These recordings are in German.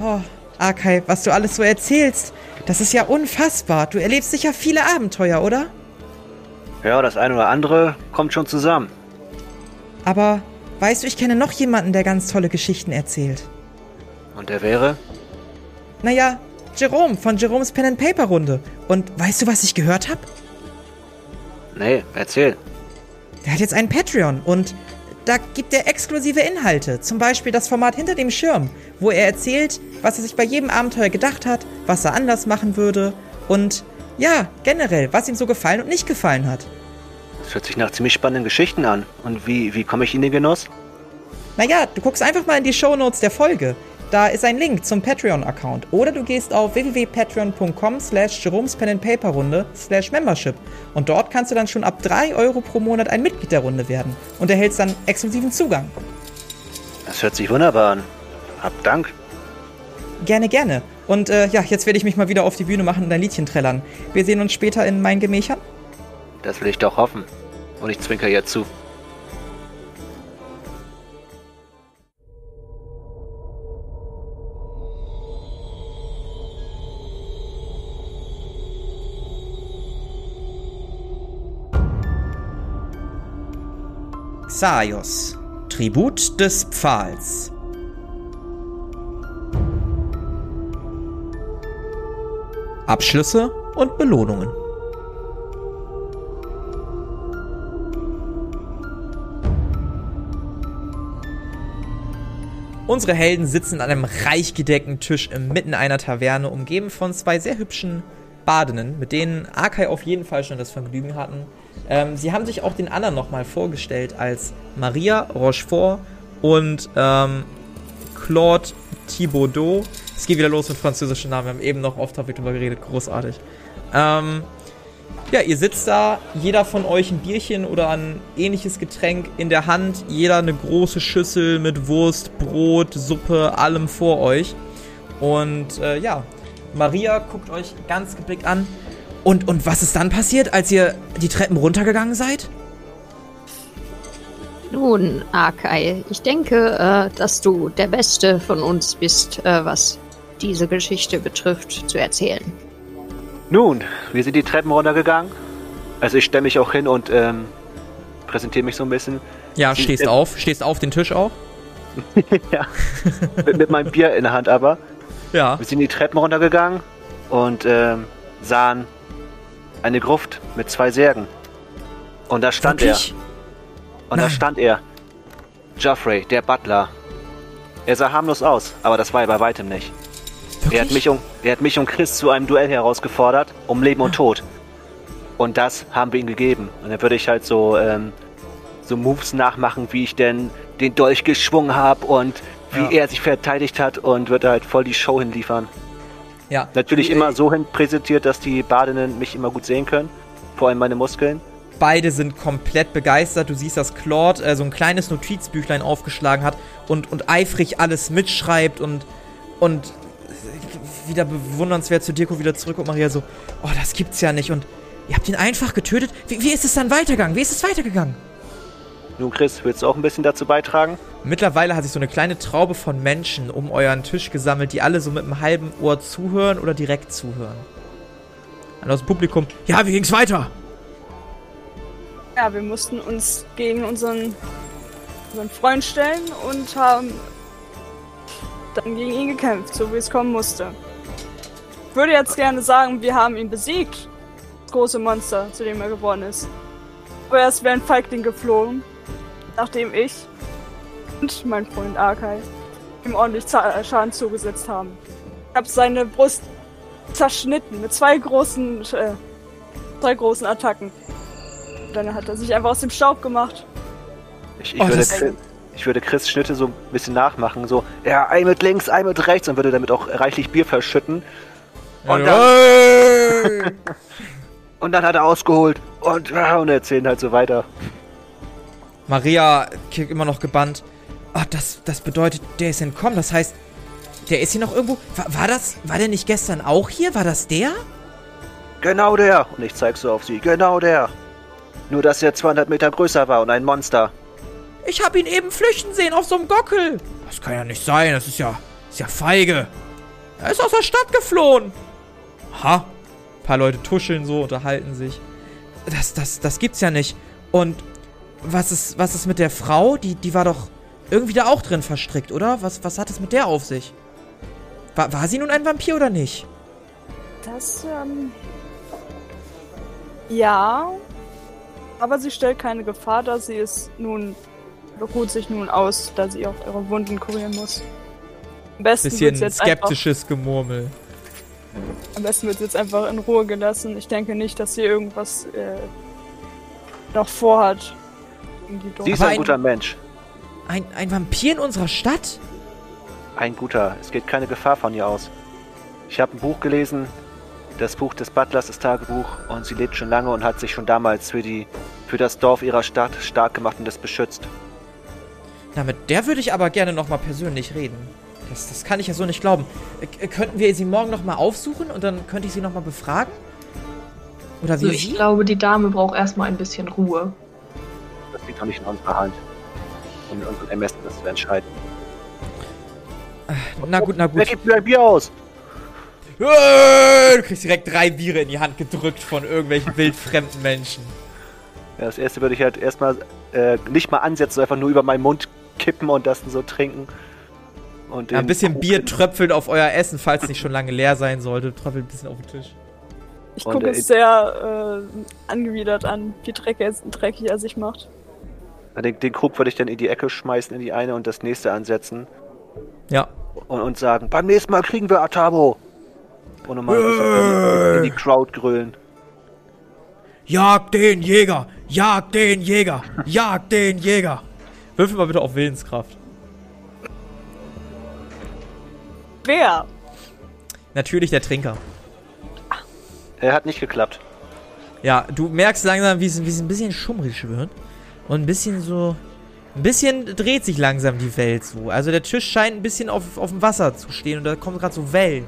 Oh, Arkai, was du alles so erzählst, das ist ja unfassbar. Du erlebst sicher viele Abenteuer, oder? Ja, das eine oder andere kommt schon zusammen. Aber weißt du, ich kenne noch jemanden, der ganz tolle Geschichten erzählt. Und der wäre? Naja, Jerome von Jeromes Pen and Paper Runde. Und weißt du, was ich gehört habe? Nee, erzähl. Der hat jetzt einen Patreon und da gibt er exklusive Inhalte. Zum Beispiel das Format hinter dem Schirm, wo er erzählt, was er sich bei jedem Abenteuer gedacht hat, was er anders machen würde und ja, generell, was ihm so gefallen und nicht gefallen hat. Das hört sich nach ziemlich spannenden Geschichten an. Und wie, wie komme ich in den Genuss? Naja, du guckst einfach mal in die Shownotes der Folge. Da ist ein Link zum Patreon-Account. Oder du gehst auf www.patreon.com slash Jerome's Pen and Paper Runde slash Membership. Und dort kannst du dann schon ab 3 Euro pro Monat ein Mitglied der Runde werden und erhältst dann exklusiven Zugang. Das hört sich wunderbar an. Hab Dank. Gerne, gerne. Und äh, ja, jetzt werde ich mich mal wieder auf die Bühne machen und ein Liedchen trällern. Wir sehen uns später in meinen Gemächern. Das will ich doch hoffen. Und ich zwinker ihr zu. Xaios, Tribut des Pfahls. Abschlüsse und Belohnungen. Unsere Helden sitzen an einem reich gedeckten Tisch inmitten einer Taverne, umgeben von zwei sehr hübschen Badenden, mit denen Arkai auf jeden Fall schon das Vergnügen hatten. Ähm, sie haben sich auch den anderen nochmal vorgestellt als Maria Rochefort und ähm, Claude Thibaudot. Es geht wieder los mit französischen Namen. Wir haben eben noch oft darüber geredet. Großartig. Ähm, ja, ihr sitzt da, jeder von euch ein Bierchen oder ein ähnliches Getränk in der Hand, jeder eine große Schüssel mit Wurst, Brot, Suppe, allem vor euch. Und äh, ja, Maria guckt euch ganz geblickt an. Und, und was ist dann passiert, als ihr die Treppen runtergegangen seid? Nun, Arkai, ich denke, äh, dass du der Beste von uns bist, äh, was diese Geschichte betrifft, zu erzählen. Nun, wir sind die Treppen runtergegangen. Also ich stelle mich auch hin und ähm, präsentiere mich so ein bisschen. Ja, Sie- stehst auf, stehst auf den Tisch auch. ja. mit, mit meinem Bier in der Hand aber. Ja. Wir sind die Treppen runtergegangen und ähm, sahen eine Gruft mit zwei Särgen. Und da stand Wirklich? er. Und da Nein. stand er. Geoffrey, der Butler. Er sah harmlos aus, aber das war er bei weitem nicht. Wirklich? Er hat, mich und, er hat mich und Chris zu einem Duell herausgefordert, um Leben und Tod. Und das haben wir ihm gegeben. Und dann würde ich halt so, ähm, so Moves nachmachen, wie ich denn den Dolch geschwungen habe und wie Ja. er sich verteidigt hat und würde halt voll die Show hinliefern. ja. Natürlich immer so hin präsentiert, dass die Badenden mich immer gut sehen können. Vor allem meine Muskeln. Beide sind komplett begeistert. Du siehst, dass Claude äh, so ein kleines Notizbüchlein aufgeschlagen hat und, und eifrig alles mitschreibt und, und wieder bewundernswert zu Dirko wieder zurück und Maria so, oh, das gibt's ja nicht. Und ihr habt ihn einfach getötet. Wie, wie ist es dann weitergegangen? Wie ist es weitergegangen? Nun, Chris, willst du auch ein bisschen dazu beitragen? Mittlerweile hat sich so eine kleine Traube von Menschen um euren Tisch gesammelt, die alle so mit einem halben Ohr zuhören oder direkt zuhören. Und aus dem Publikum, ja, wie ging's weiter? Ja, wir mussten uns gegen unseren, unseren Freund stellen und haben dann gegen ihn gekämpft, so wie es kommen musste. Ich würde jetzt gerne sagen, wir haben ihn besiegt. Das große Monster, zu dem er geworden ist. Aber erst wäre ein Feigling geflogen, nachdem ich und mein Freund Arkai ihm ordentlich Za- Schaden zugesetzt haben. Ich habe seine Brust zerschnitten mit zwei großen, äh, zwei großen Attacken. Dann hat er sich einfach aus dem Staub gemacht. Ich, ich, Oh, würde, Chris, ich würde Chris Schnitte so ein bisschen nachmachen. So, ja, ein mit links, ein mit rechts und würde damit auch reichlich Bier verschütten. Und dann, und dann hat er ausgeholt und, und erzählen halt so weiter. Maria immer noch gebannt. Ah, das, das bedeutet, der ist entkommen. Das heißt, der ist hier noch irgendwo. War, war das, war der nicht gestern auch hier? War das der? Genau der. Und ich zeig so auf sie. Genau der. Nur, dass er 200 Meter größer war und ein Monster. Ich habe ihn eben flüchten sehen auf so einem Gockel. Das kann ja nicht sein. Das ist ja, ist ja feige. Er ist aus der Stadt geflohen. Ha. Ein paar Leute tuscheln so, unterhalten sich. Das, das, das gibt's ja nicht. Und was ist, was ist mit der Frau? Die, die war doch irgendwie da auch drin verstrickt, oder? Was, was hat es mit der auf sich? War, war sie nun ein Vampir oder nicht? Das, ähm. Ja. Aber sie stellt keine Gefahr dar. Sie ist nun. beruht sich nun aus, da sie auch ihre Wunden kurieren muss. Am besten Bisschen jetzt skeptisches Gemurmel. Einfach, am besten wird sie jetzt einfach in Ruhe gelassen. Ich denke nicht, dass sie irgendwas äh, noch vorhat. Sie ist ein ein- guter Mensch. Ein, ein Vampir in unserer Stadt? Ein guter. Es geht keine Gefahr von ihr aus. Ich habe ein Buch gelesen, das Buch des Butlers, das Tagebuch, und sie lebt schon lange und hat sich schon damals für die für das Dorf ihrer Stadt stark gemacht und es beschützt. Na, mit der würde ich aber gerne nochmal persönlich reden. Das, das kann ich ja so nicht glauben. Äh, k- könnten wir sie morgen nochmal aufsuchen und dann könnte ich sie nochmal befragen? Oder wie Also ich sie? glaube, die Dame braucht erstmal ein bisschen Ruhe. Liegt doch nicht in unserer Hand. Und in unserem Ermessen, das zu entscheiden. Na gut, na Wer gut. gibt mir ein Bier aus? Du kriegst direkt drei Biere in die Hand gedrückt von irgendwelchen wildfremden Menschen. Ja, das erste würde ich halt erstmal äh, nicht mal ansetzen, einfach nur über meinen Mund kippen und das so trinken. Und Ja, ein bisschen Krug- Bier tröpfelt auf euer Essen, falls es nicht schon lange leer sein sollte. Tröpfelt ein bisschen auf den Tisch. Ich gucke äh, es sehr äh, angewidert an, wie dreckig dreckig er sich macht. Den, den Krug würde ich dann in die Ecke schmeißen, in die eine und das nächste ansetzen. Ja. Und, und sagen, beim nächsten Mal kriegen wir Atabo. Und nochmal in, in die Crowd grölen. Jag den Jäger! Jag den Jäger! Jag den Jäger! Würfel mal bitte auf Willenskraft. Wer? Natürlich der Trinker. Er hat nicht geklappt. Ja, du merkst langsam, wie es, wie es ein bisschen schummrig wird. Und ein bisschen so. Ein bisschen dreht sich langsam die Welt so. Also der Tisch scheint ein bisschen auf, auf dem Wasser zu stehen und da kommen gerade so Wellen.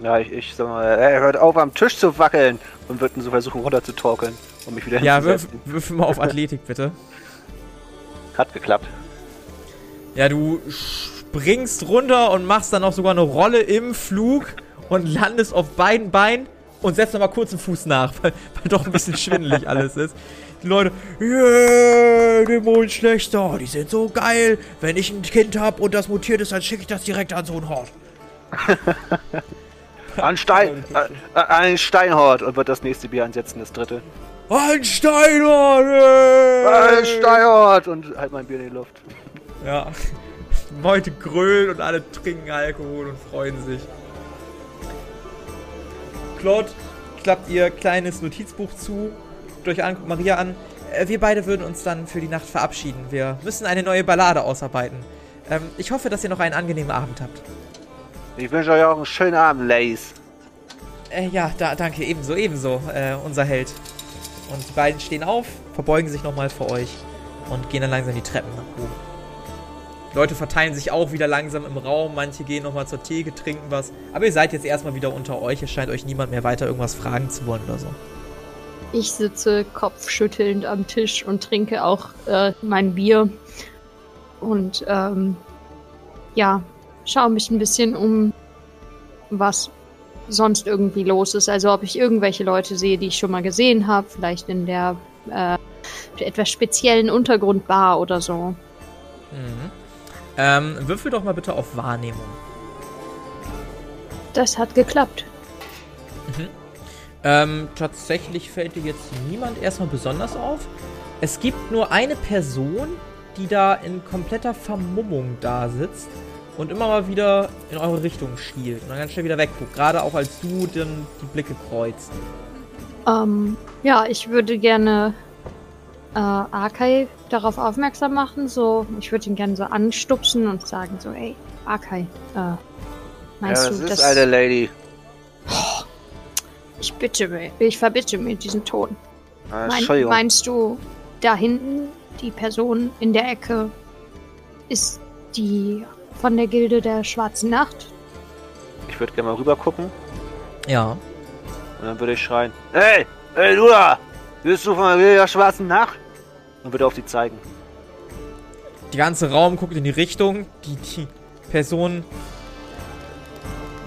Ja, ich, ich sag mal, er hört auf am Tisch zu wackeln und wird so versuchen runterzutorkeln, um mich wieder Ja, hinzusetzen. würfel mal auf Athletik bitte. Hat geklappt. Ja, du springst runter und machst dann auch sogar eine Rolle im Flug und landest auf beiden Beinen und setzt nochmal kurz den Fuß nach, weil, weil doch ein bisschen schwindelig alles ist. Die Leute, yeah, Dämonenschlechter, die sind so geil. Wenn ich ein Kind hab und das mutiert ist, dann schicke ich das direkt an so einen Hort. An Stein, äh, äh, ein Steinhort und wird das nächste Bier ansetzen, das dritte. Ein Steinhort! yeah. Ein Steinhort und halt mein Bier in die Luft. Ja. Leute grölen und alle trinken Alkohol und freuen sich. Claude, klappt ihr kleines Notizbuch zu, guckt euch an, guckt Maria an. Äh, Wir beide würden uns dann für die Nacht verabschieden. Wir müssen eine neue Ballade ausarbeiten. Ähm, ich hoffe, dass ihr noch einen angenehmen Abend habt. Ich wünsche euch auch einen schönen Abend, Lace. Äh, ja, da, danke, ebenso, ebenso, äh, unser Held. Und die beiden stehen auf, verbeugen sich nochmal vor euch und gehen dann langsam die Treppen nach oben. Leute verteilen sich auch wieder langsam im Raum, manche gehen nochmal zur Theke, trinken was. Aber ihr seid jetzt erstmal wieder unter euch, es scheint euch niemand mehr weiter irgendwas fragen zu wollen oder so. Ich sitze kopfschüttelnd am Tisch und trinke auch äh, mein Bier. Und ähm, ja, schaue mich ein bisschen um, was sonst irgendwie los ist. Also ob ich irgendwelche Leute sehe, die ich schon mal gesehen habe, vielleicht in der äh, etwas speziellen Untergrundbar oder so. Mhm. Ähm, würfel doch mal bitte auf Wahrnehmung. Das hat geklappt. Ähm, tatsächlich fällt dir jetzt niemand erstmal besonders auf. Es gibt nur eine Person, die da in kompletter Vermummung da sitzt und immer mal wieder in eure Richtung schielt und dann ganz schnell wieder wegguckt. Gerade auch als du dann die Blicke kreuzt. Ähm, ja, ich würde gerne äh, Akai darauf aufmerksam machen. So, ich würde ihn gerne so anstupsen und sagen so, ey, Akai, äh, meinst ja, das du, ist dass eine Lady. Ich bitte mir, ich verbitte mir diesen Ton. Mein, Entschuldigung. meinst du, da hinten die Person in der Ecke ist die von der Gilde der Schwarzen Nacht? Ich würde gerne mal rüber gucken Ja. und dann würde ich schreien: Hey, hey, du da! Bist du von der schwarzen Nacht? Und würde auf die zeigen. Der ganze Raum guckt in die Richtung. Die, die Person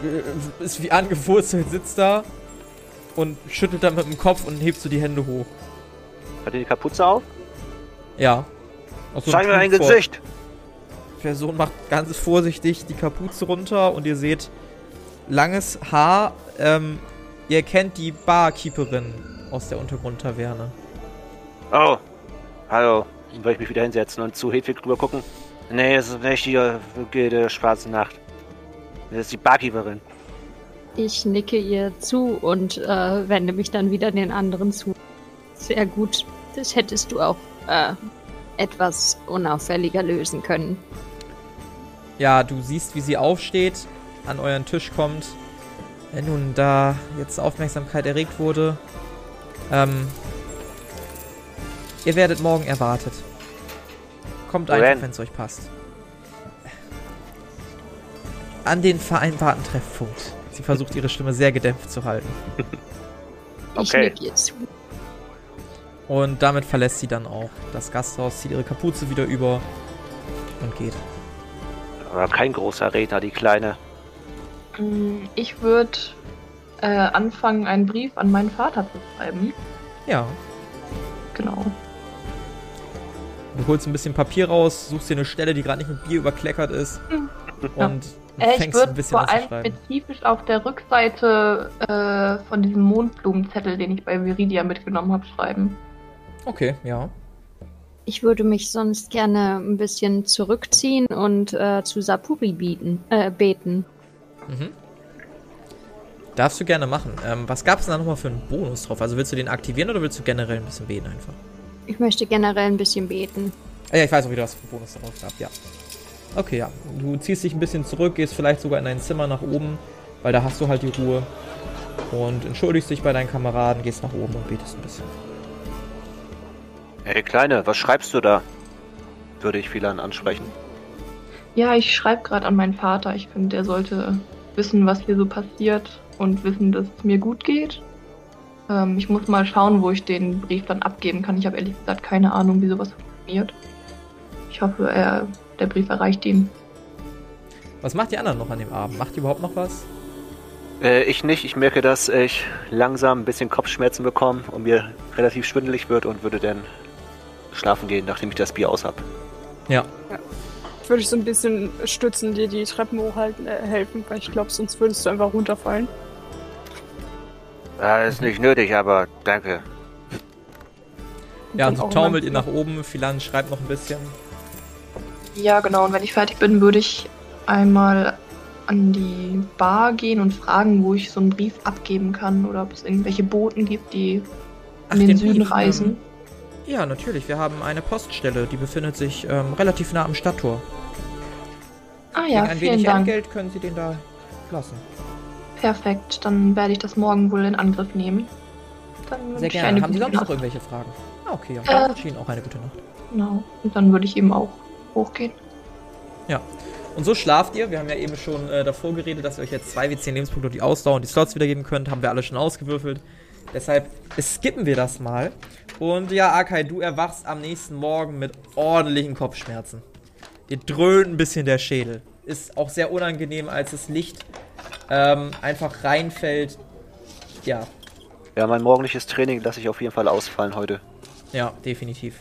äh, ist wie angewurzelt, sitzt da und schüttelt dann mit dem Kopf und hebt so die Hände hoch. Hat er die Kapuze auf? Ja. So Zeig mir dein Gesicht! Die Person macht ganz vorsichtig die Kapuze runter und ihr seht langes Haar. Ähm, ihr kennt die Barkeeperin aus der Untergrundtaverne. Oh, hallo. Dann will ich mich wieder hinsetzen und zu Hedwig drüber gucken. Nee, es ist nicht die äh, Gilde Schwarze Nacht. Das ist die Barkeeperin. Ich nicke ihr zu und äh, wende mich dann wieder den anderen zu. Sehr gut. Das hättest du auch äh, etwas unauffälliger lösen können. Ja, du siehst, wie sie aufsteht, an euren Tisch kommt. Äh, nun, da jetzt Aufmerksamkeit erregt wurde, ähm, ihr werdet morgen erwartet. Kommt Wohin? einfach, wenn es euch passt. An den vereinbarten Treffpunkt. Sie versucht ihre Stimme sehr gedämpft zu halten. Okay. Und damit verlässt sie dann auch das Gasthaus, zieht ihre Kapuze wieder über und geht. Aber kein großer Redner, die Kleine. Mm, Ich würde äh, anfangen, einen Brief an meinen Vater zu schreiben. Ja, Genau. du holst ein bisschen Papier raus, suchst dir eine Stelle, die gerade nicht mit Bier überkleckert ist Ja. und Äh, ich würde vor allem spezifisch auf der Rückseite äh, von diesem Mondblumenzettel, den ich bei Viridia mitgenommen habe, schreiben. Okay, ja. Ich würde mich sonst gerne ein bisschen zurückziehen und äh, zu Sapuri bieten, äh, beten. Mhm. Darfst du gerne machen. Ähm, was gab es da nochmal für einen Bonus drauf? Also willst du den aktivieren oder willst du generell ein bisschen beten einfach? Ich möchte generell ein bisschen beten. Ah, ja, ich weiß auch wieder, was für einen Bonus darauf gab, ja. Okay, ja. Du ziehst dich ein bisschen zurück, gehst vielleicht sogar in dein Zimmer nach oben, weil da hast du halt die Ruhe. Und entschuldigst dich bei deinen Kameraden, gehst nach oben und betest ein bisschen. Hey, Kleine, was schreibst du da? Würde ich Philan ansprechen. Ja, ich schreibe gerade an meinen Vater. Ich finde, der sollte wissen, was hier so passiert und wissen, dass es mir gut geht. Ähm, ich muss mal schauen, wo ich den Brief dann abgeben kann. Ich habe ehrlich gesagt keine Ahnung, wie sowas funktioniert. Ich hoffe, er, der Brief erreicht ihn. Was macht die anderen noch an dem Abend? Macht ihr überhaupt noch was? Äh, ich nicht. Ich merke, dass ich langsam ein bisschen Kopfschmerzen bekomme und mir relativ schwindelig wird und würde dann schlafen gehen, nachdem ich das Bier aus hab. Ja. Würde ich so ein bisschen stützen, dir die Treppen hochhalten, äh, helfen, weil ich glaube, sonst würdest du einfach runterfallen. Ah, ist nicht nötig, aber danke. Ja, und so taumelt ihr nach oben. Philan schreibt noch ein bisschen. Ja, genau. Und wenn ich fertig bin, würde ich einmal an die Bar gehen und fragen, wo ich so einen Brief abgeben kann oder ob es irgendwelche Boten gibt, die in den, Süden Brief, reisen. Ähm, ja, natürlich. Wir haben eine Poststelle, die befindet sich ähm, relativ nah am Stadttor. ah Gegen ja, ein vielen wenig Dank. Entgelt können Sie den da lassen. Perfekt, dann werde ich das morgen wohl in Angriff nehmen. Dann Sehr gerne. Haben Sie sonst noch Nacht. irgendwelche Fragen? Ah, okay, ja. Äh. Ihnen auch eine gute Nacht. Genau. Und dann würde ich eben auch hochgehen. Und so schlaft ihr. Wir haben ja eben schon äh, davor geredet, dass ihr euch jetzt zwei W10 Lebenspunkte und die Ausdauer und die Slots wiedergeben könnt. Haben wir alle schon ausgewürfelt. Deshalb skippen wir das mal. Und ja, Akai, du erwachst am nächsten Morgen mit ordentlichen Kopfschmerzen. Dir dröhnt ein bisschen der Schädel. Ist auch sehr unangenehm, als das Licht ähm, einfach reinfällt. Ja, Ja, mein morgendliches Training lasse ich auf jeden Fall ausfallen heute. Ja, definitiv.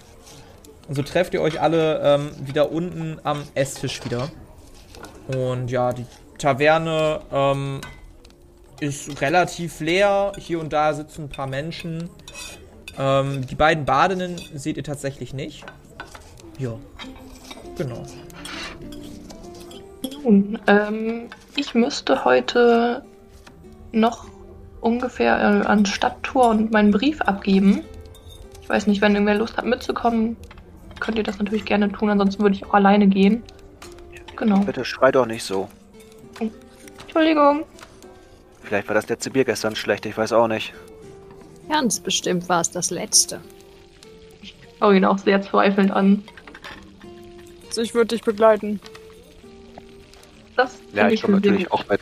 Und so trefft ihr euch alle ähm, wieder unten am Esstisch wieder. Und ja, die Taverne ähm, ist relativ leer. Hier und da sitzen ein paar Menschen. Ähm, die beiden Badenden seht ihr tatsächlich nicht. Ja, genau. Nun, ähm, ich müsste heute noch ungefähr äh, ans Stadttor und meinen Brief abgeben. Ich weiß nicht, wenn irgendwer Lust hat mitzukommen, könnt ihr das natürlich gerne tun. Ansonsten würde ich auch alleine gehen. Genau. Bitte schrei doch nicht so. Entschuldigung. Vielleicht war das letzte Bier gestern schlecht, ich weiß auch nicht. Ganz bestimmt war es das letzte. Schau ihn auch sehr zweifelnd an. Also ich würde dich begleiten. Das Ja, finde ich ich komme natürlich auch mit.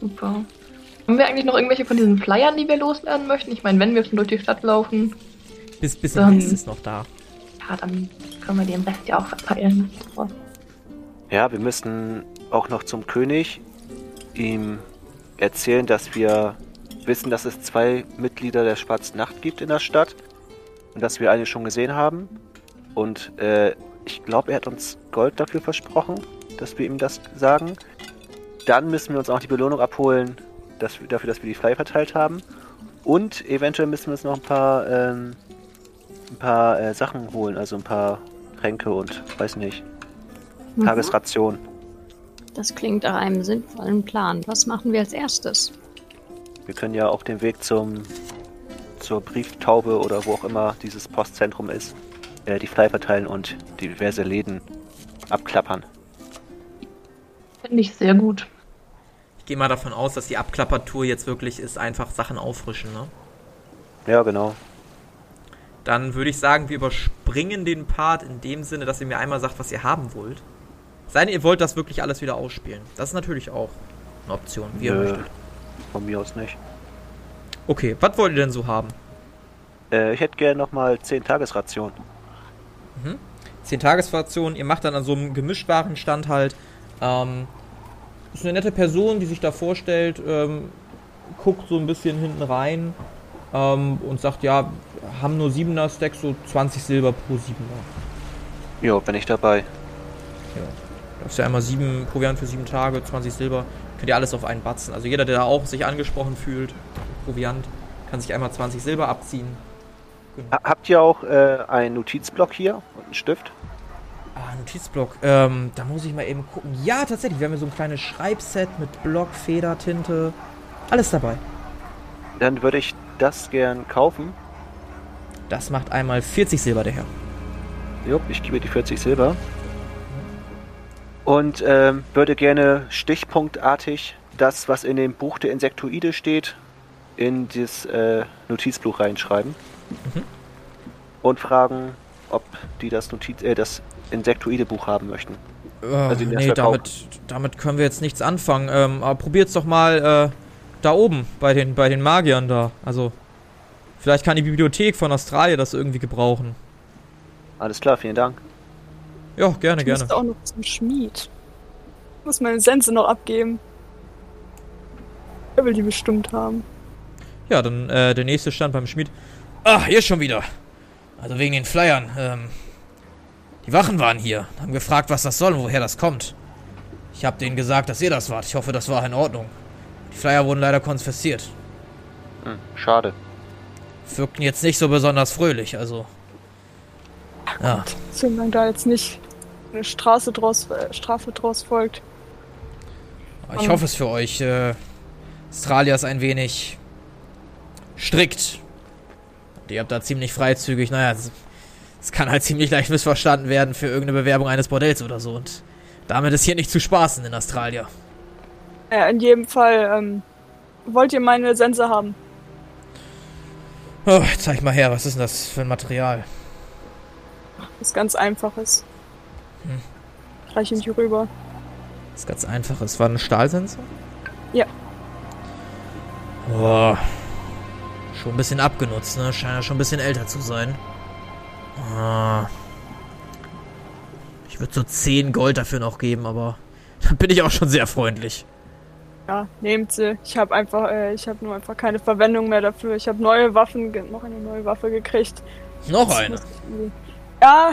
Super. Haben wir eigentlich noch irgendwelche von diesen Flyern, die wir loswerden möchten? Ich meine, wenn wir schon durch die Stadt laufen, Bis, bisschen Dann- ist noch da. Ja, dann können wir den Rest ja auch verteilen. Ja, wir müssen auch noch zum König. ihm erzählen, dass wir wissen, dass es zwei Mitglieder der Schwarzen Nacht gibt in der Stadt und dass wir eine schon gesehen haben. Und äh, ich glaube, er hat uns Gold dafür versprochen, dass wir ihm das sagen. Dann müssen wir uns auch die Belohnung abholen, dass, dafür, dass wir die frei verteilt haben. Und eventuell müssen wir uns noch ein paar, ähm, ein paar äh, Sachen holen, also ein paar Tränke und weiß nicht, Mhm. Tagesration. Das klingt nach einem sinnvollen Plan. Was machen wir als erstes? Wir können ja auf dem Weg zum zur Brieftaube oder wo auch immer dieses Postzentrum ist, äh, die Flyer verteilen und diverse Läden abklappern. Finde ich sehr gut. Ich gehe mal davon aus, dass die Abklappertour jetzt wirklich ist, einfach Sachen auffrischen, ne? Ja, genau. Dann würde ich sagen, wir überspringen den Part in dem Sinne, dass ihr mir einmal sagt, was ihr haben wollt. Sei denn, ihr wollt das wirklich alles wieder ausspielen. Das ist natürlich auch eine Option, wie ihr Nö, möchtet. Von mir aus nicht. Okay, was wollt ihr denn so haben? Äh, ich hätte gerne nochmal 10 Tagesration. 10 Tagesfraktionen, ihr macht dann an so einem Gemischtwarenstand halt. Ähm, ist eine nette Person, die sich da vorstellt, ähm, guckt so ein bisschen hinten rein ähm, und sagt, ja, haben nur 7er Stacks, so 20 Silber pro 7er. Jo, bin ich dabei. Ja. Das ist ja einmal 7 Proviant für 7 Tage, 20 Silber. Könnt ihr alles auf einen Batzen. Also jeder, der da auch sich angesprochen fühlt, Proviant, kann sich einmal 20 Silber abziehen. Ha habt ihr auch äh, einen Notizblock hier und einen Stift? Ah, Notizblock. Ähm, da muss ich mal eben gucken. Ja, tatsächlich. Wir haben hier so ein kleines Schreibset mit Block, Feder, Tinte. Alles dabei. Dann würde ich das gern kaufen. Das macht einmal 40 Silber, der Herr. Jo, ich gebe die 40 Silber. Und ähm, würde gerne stichpunktartig das, was in dem Buch der Insektoide steht, in das äh, Notizbuch reinschreiben. Mhm. Und fragen, ob die das Notiz äh, das Insektoide-Buch haben möchten. Äh, Also nee, damit, damit können wir jetzt nichts anfangen. Ähm, aber probiert's doch mal äh, da oben bei den, bei den Magiern da. Also, vielleicht kann die Bibliothek von Australien das irgendwie gebrauchen. Alles klar, vielen Dank. Ja, gerne, Ich gerne. müsste auch noch zum Schmied. Ich muss meine Sense noch abgeben. Er will die bestimmt haben. Ja, dann äh, der nächste stand beim Schmied. Ah, hier schon wieder. Also wegen den Flyern. Ähm, die Wachen waren hier, haben gefragt, was das soll und woher das kommt. Ich habe denen gesagt, dass ihr das wart. Ich hoffe, das war in Ordnung. Die Flyer wurden leider konfisziert. Hm, schade. Wirkten jetzt nicht so besonders fröhlich, also. Ja, Solange da jetzt nicht eine Straße draus, äh, Strafe draus folgt. ich hoffe es für euch. Äh, Australia ist ein wenig strikt. Und ihr habt da ziemlich freizügig. Naja, es, es kann halt ziemlich leicht missverstanden werden für irgendeine Bewerbung eines Bordells oder so. Und damit ist hier nicht zu spaßen in Australien. Ja, in jedem Fall, ähm, wollt ihr meine Sense haben? Oh, zeig mal her, was ist denn das für ein Material? Was ganz einfaches. Hm. Reich ihm die rüber. Das ist ganz einfach. Es war ein Stahlsensor? Ja. Boah. Schon ein bisschen abgenutzt, ne? Scheint ja schon ein bisschen älter zu sein. Ah. Ich würde so 10 Gold dafür noch geben, aber da bin ich auch schon sehr freundlich. Ja, nehmt sie. Ich habe einfach, äh, ich habe nur einfach keine Verwendung mehr dafür. Ich habe neue Waffen, noch eine neue Waffe gekriegt. Noch Das eine. ich Ja.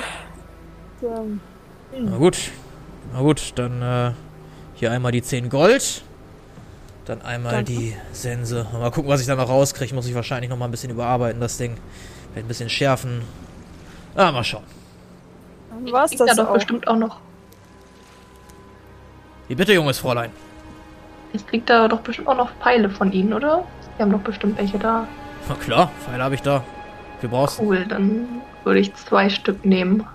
Ähm, Na gut. Na gut, dann äh, hier einmal die 10 Gold. Dann einmal Danke. die Sense. Mal gucken, was ich da noch rauskriege. Muss ich wahrscheinlich noch mal ein bisschen überarbeiten, das Ding. Vielleicht ein bisschen schärfen. Ah, mal schauen. dann war's er das doch auch. bestimmt auch noch. Wie bitte, junges Fräulein? Jetzt kriegt er doch bestimmt auch noch Pfeile von ihnen, oder? Die haben doch bestimmt welche da. Na klar, Pfeile habe ich da. Wir brauchst Cool, dann würde ich zwei Stück nehmen.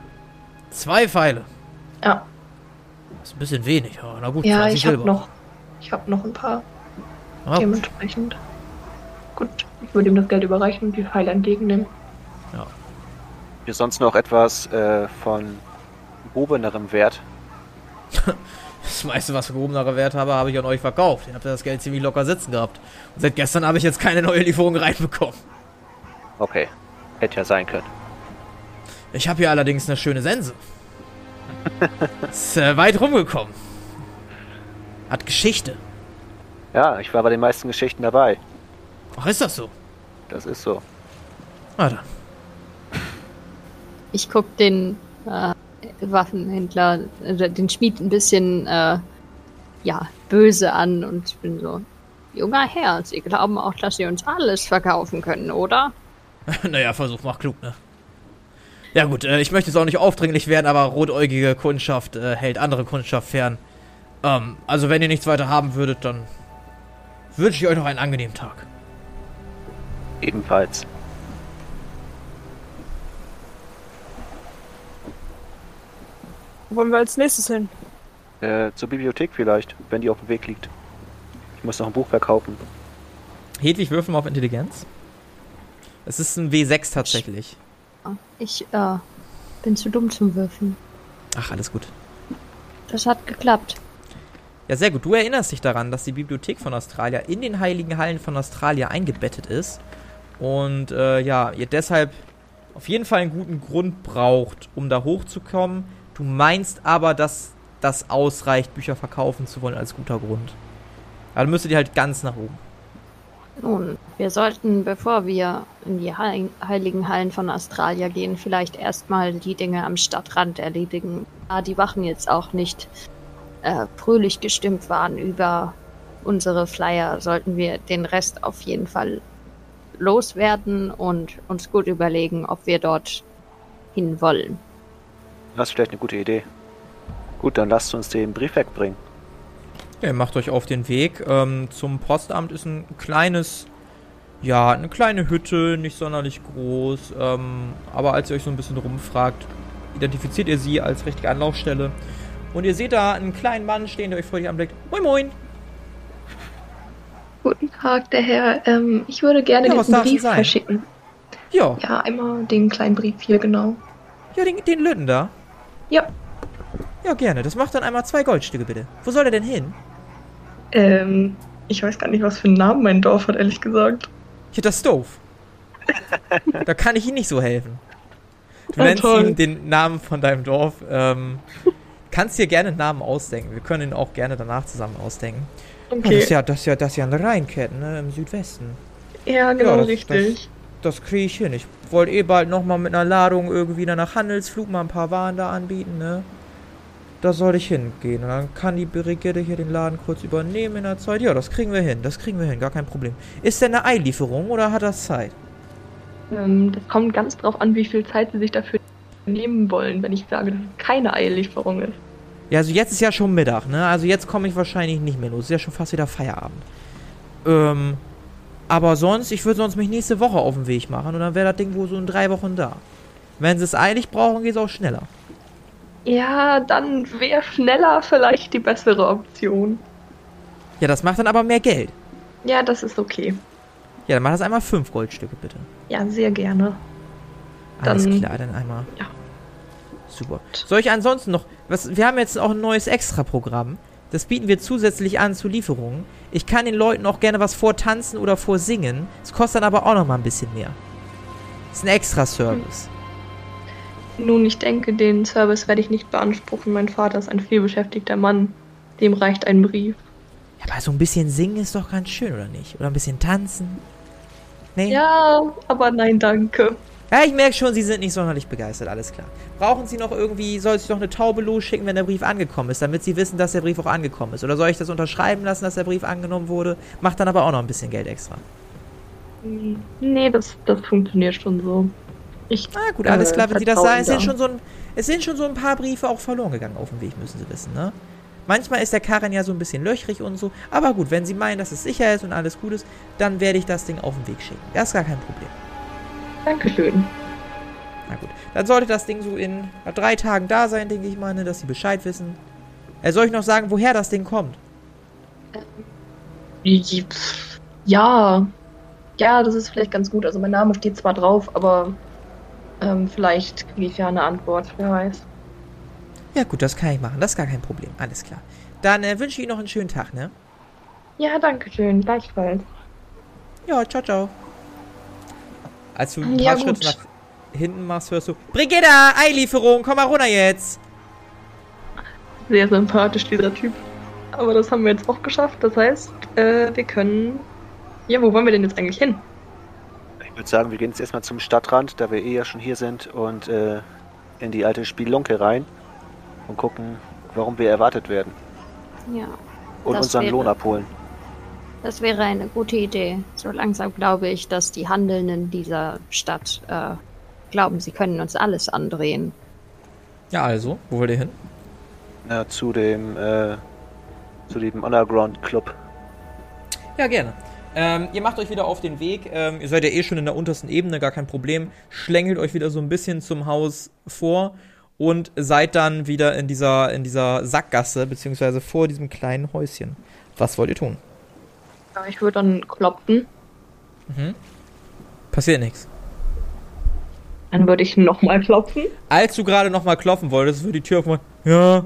zwei Pfeile. Ja, Das ist ein bisschen wenig. aber na gut, ja 20 ich habe Silber. noch, ich habe noch ein paar. Ah, gut. Dementsprechend. Gut, ich würde ihm das Geld überreichen und die Pfeile entgegennehmen. Hier sonst noch etwas äh, von gehobenerem Wert. Das meiste, was gehobenere Wert habe, habe ich an euch verkauft. Ihr habt ja das Geld ziemlich locker sitzen gehabt. Und seit gestern habe ich jetzt keine neue Lieferung reinbekommen. Okay, hätte ja sein können. Ich habe hier allerdings eine schöne Sense. Ist äh, weit rumgekommen. Hat Geschichte. Ja, ich war bei den meisten Geschichten dabei. Ach, ist das so? Das ist so. Ah, dann. Ich guck den äh, Waffenhändler, äh, den Schmied ein bisschen, äh, ja, böse an und bin so, junger Herr, Sie glauben auch, dass Sie uns alles verkaufen können, oder? naja, Versuch macht klug, ne? Ja gut, äh, ich möchte jetzt auch nicht aufdringlich werden, aber rotäugige Kundschaft äh, hält andere Kundschaft fern. Ähm, also wenn ihr nichts weiter haben würdet, dann wünsche ich euch noch einen angenehmen Tag. Ebenfalls. Wo wollen wir als nächstes hin? Äh, zur Bibliothek vielleicht, wenn die auf dem Weg liegt. Ich muss noch ein Buch verkaufen. Hedwig, würfel mal auf Intelligenz. Es ist ein W6 tatsächlich. Ich äh, bin zu dumm zum Würfeln. Ach, alles gut. Das hat geklappt. Ja, sehr gut. Du erinnerst dich daran, dass die Bibliothek von Australia in den Heiligen Hallen von Australia eingebettet ist. Und äh, ja, ihr deshalb auf jeden Fall einen guten Grund braucht, um da hochzukommen. Du meinst aber, dass das ausreicht, Bücher verkaufen zu wollen als guter Grund. Aber dann müsstet ihr halt ganz nach oben. Nun, wir sollten, bevor wir in die Heil- Heiligen Hallen von Australia gehen, vielleicht erstmal die Dinge am Stadtrand erledigen. Da die Wachen jetzt auch nicht äh, fröhlich gestimmt waren über unsere Flyer, sollten wir den Rest auf jeden Fall loswerden und uns gut überlegen, ob wir dort hin wollen. Das ist vielleicht eine gute Idee. Gut, dann lasst uns den Brief wegbringen. Ihr macht euch auf den Weg. Ähm, zum Postamt ist ein kleines, ja, eine kleine Hütte, nicht sonderlich groß. Ähm, aber als ihr euch so ein bisschen rumfragt, identifiziert ihr sie als richtige Anlaufstelle. Und ihr seht da einen kleinen Mann stehen, der euch freudig anblickt. Moin, moin! Guten Tag, der Herr. Ähm, ich würde gerne Ja, diesen Brief verschicken. Ja, Ja, einmal den kleinen Brief hier, genau. ja, den, den Lütten da. Ja. Ja, gerne. Das macht dann einmal zwei Goldstücke, bitte. Wo soll er denn hin? Ähm, ich weiß gar nicht, was für einen Namen mein Dorf hat, ehrlich gesagt. Ich hätte das Stove. da kann ich Ihnen nicht so helfen. Du Ah, nennst toll. ihm den Namen von deinem Dorf. Ähm, kannst dir gerne einen Namen ausdenken. Wir können ihn auch gerne danach zusammen ausdenken. Ja, das, ist ja, das, ist ja, das ist ja eine Rheinkette, ne? Im Südwesten. Ja, genau, das- richtig. Das kriege ich hin. Ich wollte eh bald nochmal mit einer Ladung irgendwie nach Handelsflug mal ein paar Waren da anbieten, ne? Da soll ich hingehen. Und dann kann die Brigitte hier den Laden kurz übernehmen in der Zeit. Ja, das kriegen wir hin. Das kriegen wir hin. Gar kein Problem. Ist denn eine Eilieferung oder hat das Zeit? Ähm, das kommt ganz drauf an, wie viel Zeit Sie sich dafür nehmen wollen, wenn ich sage, dass es keine Eillieferung ist. Ja, also jetzt ist ja schon Mittag, ne? Also jetzt komme ich wahrscheinlich nicht mehr los. Ist ja schon fast wieder Feierabend. Ähm, aber sonst, ich würde sonst mich nächste Woche auf den Weg machen und dann wäre das Ding wohl so in drei Wochen da. Wenn sie es eilig brauchen, geht es auch schneller. Ja, dann wäre schneller vielleicht die bessere Option. Ja, das macht dann aber mehr Geld. Ja, das ist okay. Ja, dann mach das einmal fünf Goldstücke, bitte. Ja, sehr gerne. Alles Dann- klar, dann einmal. ja. Super. Soll ich ansonsten noch. Was, wir haben jetzt auch ein neues Extra-Programm. Das bieten wir zusätzlich an zu Lieferungen. Ich kann den Leuten auch gerne was vortanzen oder vorsingen. Es kostet dann aber auch noch mal ein bisschen mehr. Das ist ein Extra-Service. Nun, ich denke, den Service werde ich nicht beanspruchen. Mein Vater ist ein vielbeschäftigter Mann. Dem reicht ein Brief. Ja, aber so ein bisschen singen ist doch ganz schön, oder nicht? Oder ein bisschen tanzen? Nee? Ja, aber nein, danke. Ja, ich merke schon, Sie sind nicht sonderlich begeistert, alles klar. Brauchen Sie noch irgendwie, soll ich noch eine Taube losschicken, wenn der Brief angekommen ist, damit Sie wissen, dass der Brief auch angekommen ist? Oder soll ich das unterschreiben lassen, dass der Brief angenommen wurde? Macht dann aber auch noch ein bisschen Geld extra. Hm, Nee, das, das funktioniert schon so. Ich, Ah, gut, alles Äh, klar, wenn Sie das sagen. Es sind, schon so ein, es sind schon so ein paar Briefe auch verloren gegangen auf dem Weg, müssen Sie wissen, ne? Manchmal ist der Karren ja so ein bisschen löchrig und so. Aber gut, wenn Sie meinen, dass es sicher ist und alles gut ist, dann werde ich das Ding auf den Weg schicken. Das ist gar kein Problem. Dankeschön. Na gut. Dann sollte das Ding so in drei Tagen da sein, denke ich mal, ne, dass Sie Bescheid wissen. Äh, soll ich noch sagen, woher das Ding kommt? Ja, ja, das ist vielleicht ganz gut. Also mein Name steht zwar drauf, aber ähm, vielleicht kriege ich ja eine Antwort, wer weiß. Ja gut, das kann ich machen. Das ist gar kein Problem. Alles klar. Dann äh, wünsche ich Ihnen noch einen schönen Tag, ne? Ja, danke schön, gleichfalls. Ja, ciao, ciao. Als du ein Ja, paar Schritte gut. nach hinten machst, hörst du, Brigitta, Eilieferung, komm mal runter jetzt. Sehr sympathisch, dieser Typ. Aber das haben wir jetzt auch geschafft. Das heißt, äh, wir können. Ja, wo wollen wir denn jetzt eigentlich hin? Ich würde sagen, wir gehen jetzt erstmal zum Stadtrand, da wir eh ja schon hier sind, und äh, in die alte Spielunke rein und gucken, warum wir erwartet werden. Ja, Und unseren wäre- Lohn abholen. Das wäre eine gute Idee. So langsam glaube ich, dass die Handelnden dieser Stadt äh, glauben, sie können uns alles andrehen. Ja, also, wo wollt ihr hin? Ja, zu dem, äh, zu dem Underground Club. Ja, gerne. Ähm, ihr macht euch wieder auf den Weg. Ähm, ihr seid ja eh schon in der untersten Ebene, gar kein Problem. Schlängelt euch wieder so ein bisschen zum Haus vor und seid dann wieder in dieser, in dieser Sackgasse, beziehungsweise vor diesem kleinen Häuschen. Was wollt ihr tun? Ja, ich würde dann klopfen. Mhm. Passiert nichts. Dann würde ich nochmal klopfen. Als du gerade nochmal klopfen wolltest, wird die Tür aufmachen. Ja.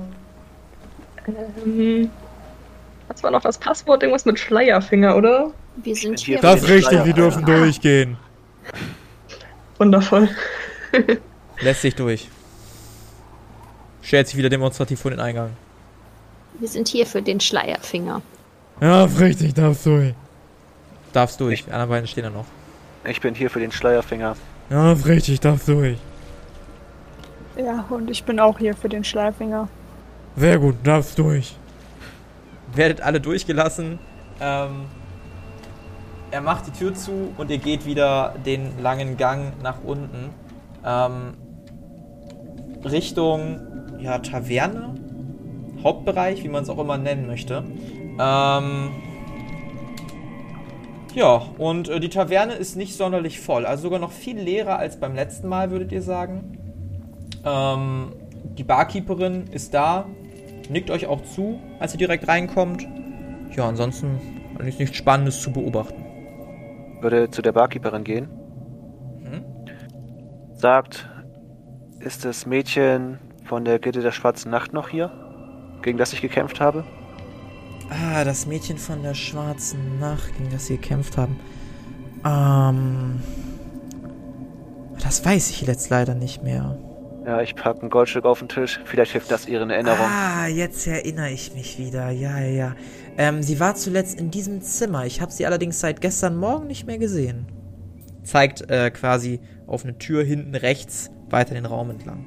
Ähm, was war noch das Passwort? Irgendwas mit Schleierfinger, oder? Wir sind hier. Das ist richtig, die dürfen durchgehen. Wundervoll. Lässt sich durch. Stellt sich wieder demonstrativ vor den Eingang. Wir sind hier für den Schleierfinger. Ja, richtig, darfst durch. Darfst durch, die anderen beiden stehen da noch. Ich bin hier für den Schleierfinger. Ja, richtig, darfst durch. Ja, und ich bin auch hier für den Schleifinger. Sehr gut, darfst durch. Werdet alle durchgelassen. Ähm, er macht die Tür zu und ihr geht wieder den langen Gang nach unten. Ähm, Richtung ja, Taverne. Hauptbereich, wie man es auch immer nennen möchte. Ähm, ja, und äh, die Taverne ist nicht sonderlich voll. Also sogar noch viel leerer als beim letzten Mal, würdet ihr sagen. Ähm, die Barkeeperin ist da, nickt euch auch zu, als ihr direkt reinkommt. Ja, ansonsten ist nichts Spannendes zu beobachten. Würde zu der Barkeeperin gehen. Mhm. Sagt, ist das Mädchen von der Gilde der Schwarzen Nacht noch hier? Gegen das ich gekämpft habe? Ah, das Mädchen von der schwarzen Nacht, gegen das sie gekämpft haben. Ähm. Das weiß ich jetzt leider nicht mehr. Ja, ich pack ein Goldstück auf den Tisch. Vielleicht hilft das ihr in Erinnerung. Ah, jetzt erinnere ich mich wieder. Ja, ja, ja. Ähm, sie war zuletzt in diesem Zimmer. Ich habe sie allerdings seit gestern Morgen nicht mehr gesehen. Zeigt äh, quasi auf eine Tür hinten rechts weiter den Raum entlang.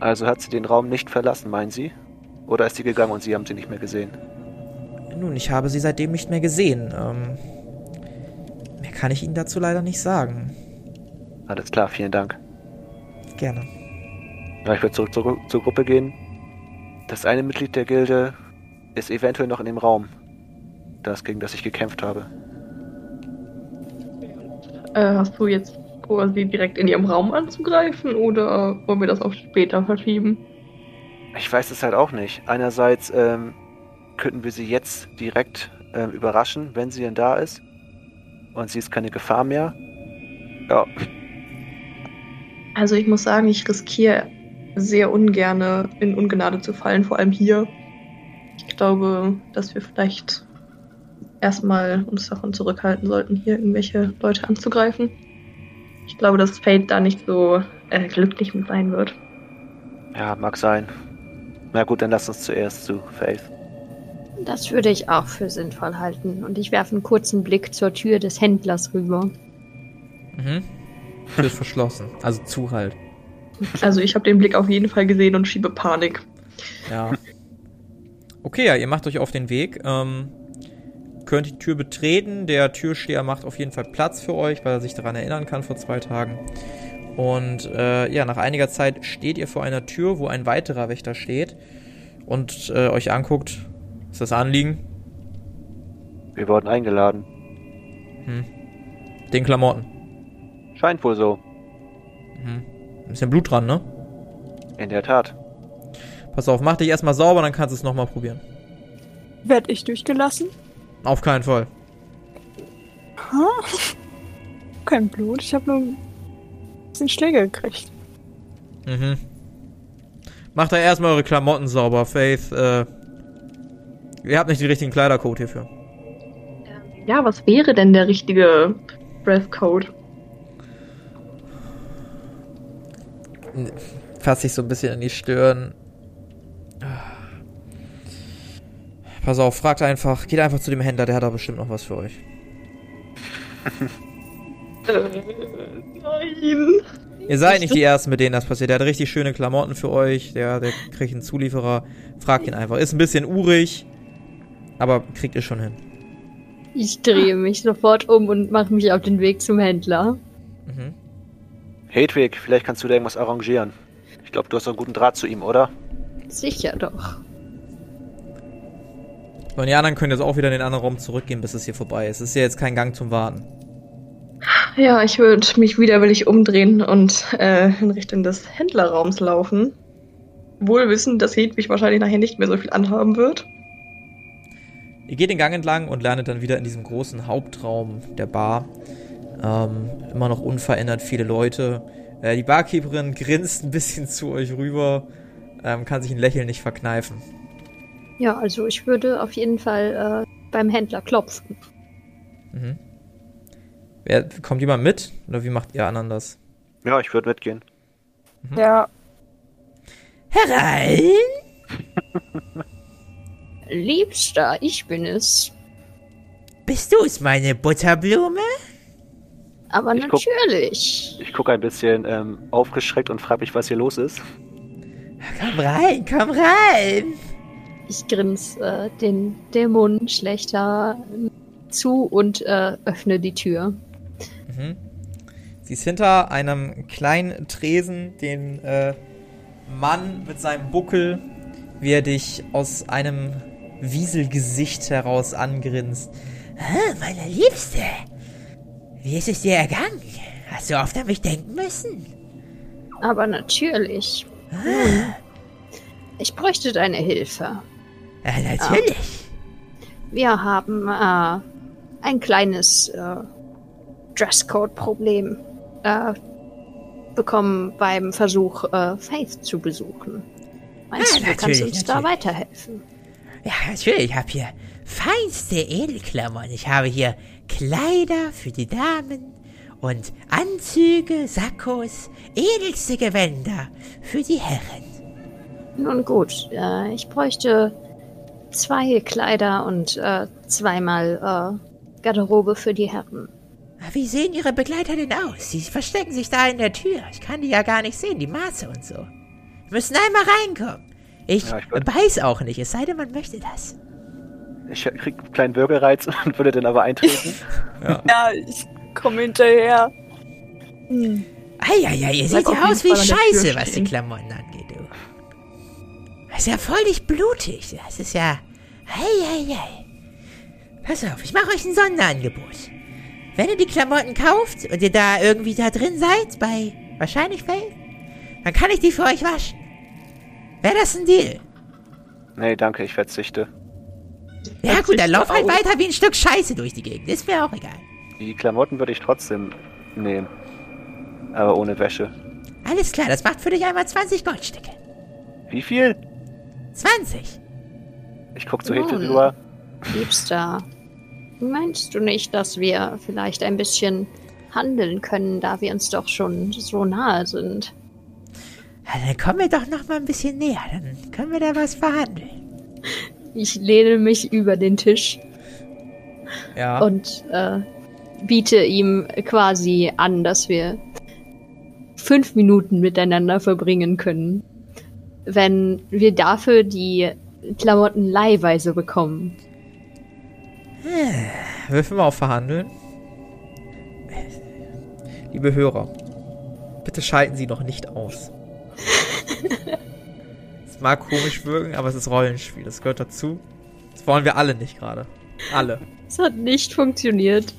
Also hat sie den Raum nicht verlassen, meinen Sie? Oder ist sie gegangen und Sie haben sie nicht mehr gesehen? Nun, ich habe sie seitdem nicht mehr gesehen. Ähm, mehr kann ich Ihnen dazu leider nicht sagen. Alles klar, vielen Dank. Gerne. Ja, ich würde zurück zur, zur Gruppe gehen. Das eine Mitglied der Gilde ist eventuell noch in dem Raum. Das, gegen das ich gekämpft habe. Äh, hast du jetzt vor, sie direkt in ihrem Raum anzugreifen oder wollen wir das auf später verschieben? Ich weiß es halt auch nicht. Einerseits ähm, könnten wir sie jetzt direkt ähm, überraschen, wenn sie denn da ist. Und sie ist keine Gefahr mehr. Ja, Also ich muss sagen, ich riskiere sehr ungerne in Ungnade zu fallen, vor allem hier. Ich glaube, dass wir vielleicht erstmal uns davon zurückhalten sollten, hier irgendwelche Leute anzugreifen. Ich glaube, dass Fate da nicht so äh, glücklich mit sein wird. ja, mag sein. Na gut, dann lass uns zuerst zu Faith. Das würde ich auch für sinnvoll halten. Und ich werfe einen kurzen Blick zur Tür des Händlers rüber. Mhm. Tür ist verschlossen. Also zu halt. Also ich habe den Blick auf jeden Fall gesehen und schiebe Panik. Ja. Okay, ja, ihr macht euch auf den Weg. Ähm, könnt die Tür betreten. Der Türsteher macht auf jeden Fall Platz für euch, weil er sich daran erinnern kann vor zwei Tagen. Und äh, ja, nach einiger Zeit steht ihr vor einer Tür, wo ein weiterer Wächter steht und äh, euch anguckt. Ist das Anliegen? Wir wurden eingeladen. Hm. Den Klamotten. Scheint wohl so. Mhm. Ein bisschen Blut dran, ne? In der Tat. Pass auf, mach dich erstmal sauber, dann kannst du es nochmal probieren. Werd ich durchgelassen? Auf keinen Fall. Kein Blut, ich habe nur ein bisschen Schläge gekriegt. Mhm. Macht da erstmal eure Klamotten sauber, Faith. Äh, ihr habt nicht den richtigen Kleidercode hierfür. Ja, was wäre denn der richtige Breathcode? Fasst sich so ein bisschen in die Stirn. Pass auf, fragt einfach, geht einfach zu dem Händler, der hat da bestimmt noch was für euch. Äh, nein. Ihr seid nicht die Ersten, mit denen das passiert. Der hat richtig schöne Klamotten für euch. Der, der kriegt einen Zulieferer. Fragt ihn einfach. Ist ein bisschen urig, aber kriegt ihr schon hin. Ich drehe mich sofort um und mache mich auf den Weg zum Händler. Mhm. Hedwig, vielleicht kannst du da irgendwas arrangieren. Ich glaube, du hast einen guten Draht zu ihm, oder? Sicher doch. So, und die anderen können jetzt auch wieder in den anderen Raum zurückgehen, bis es hier vorbei ist. Es ist ja jetzt kein Gang zum Warten. Ja, ich würde mich widerwillig umdrehen und äh, in Richtung des Händlerraums laufen. Wohl wissend, dass Hedwig wahrscheinlich nachher nicht mehr so viel anhaben wird. Ihr geht den Gang entlang und landet dann wieder in diesem großen Hauptraum der Bar. Ähm, immer noch unverändert viele Leute. Äh, die Barkeeperin grinst ein bisschen zu euch rüber, ähm, kann sich ein Lächeln nicht verkneifen. Ja, also ich würde auf jeden Fall äh, beim Händler klopfen. Mhm. Wer, kommt jemand mit? Oder wie macht ihr anderen das? Ja, ich würde mitgehen. Ja, Herein! Liebster, ich bin es. Bist du's, meine Butterblume? Aber Ich guck- natürlich. Ich gucke ein bisschen ähm, aufgeschreckt und frage mich, was hier los ist. Komm rein, komm rein! Ich grins äh, den Dämonen schlechter zu und äh, öffne die Tür. Mhm. Sie ist hinter einem kleinen Tresen, den äh, Mann mit seinem Buckel, wie er dich aus einem Wieselgesicht heraus angrinst. Ah, meine Liebste, wie ist es dir ergangen? Hast du oft an mich denken müssen? Aber natürlich. Nun, ich bräuchte deine Hilfe. Ja, natürlich. Wir haben äh, ein kleines äh, Dresscode-Problem äh, bekommen beim Versuch, äh, Faith zu besuchen. Meinst Ah, du, du kannst natürlich, uns da natürlich. weiterhelfen? Ja, natürlich. Ich habe hier feinste Edelklamotten. Ich habe hier Kleider für die Damen und Anzüge, Sakkos, edelste Gewänder für die Herren. Nun gut, äh, ich bräuchte zwei Kleider und äh, zweimal äh, Garderobe für die Herren. Wie sehen Ihre Begleiter denn aus? Sie verstecken sich da in der Tür. Ich kann die ja gar nicht sehen, die Maße und so. Wir müssen einmal reinkommen. Ich, Ja, ich weiß auch nicht, es sei denn, man möchte das. Ich krieg einen kleinen Würgereiz und würde dann aber eintreten. ja, ich komme hinterher. Hm. Eieiei, ihr seht ja aus wie Scheiße, was die. Klamotten angeht, du. Das ist ja völlig blutig. Das ist ja. Eieiei. Pass auf, ich mache euch ein Sonderangebot. Wenn ihr die Klamotten kauft und ihr da irgendwie da drin seid, bei wahrscheinlich Faith, dann kann ich die für euch waschen. Wäre das ein Deal? nee, danke, ich verzichte. Ja gut, dann lauf halt auch. weiter wie ein Stück Scheiße durch die Gegend. Ist mir auch egal. Die Klamotten würde ich trotzdem nehmen. Aber ohne Wäsche. Alles klar, das macht für dich einmal 20 Goldstücke. Wie viel? 20. Ich guck zu Nun. Hedwig rüber. Liebster, meinst du nicht, dass wir vielleicht ein bisschen handeln können, da wir uns doch schon so nahe sind? Ja, dann kommen wir doch noch mal ein bisschen näher. Dann können wir da was verhandeln. Ich lehne mich über den Tisch Ja. und äh, biete ihm quasi an, dass wir fünf Minuten miteinander verbringen können, wenn wir dafür die Klamotten leihweise bekommen. Würfeln wir auf Verhandeln. Liebe Hörer, bitte schalten Sie noch nicht aus. Es mag komisch wirken, aber es ist Rollenspiel. Das gehört dazu. Das wollen wir alle nicht gerade. Alle. Es hat nicht funktioniert.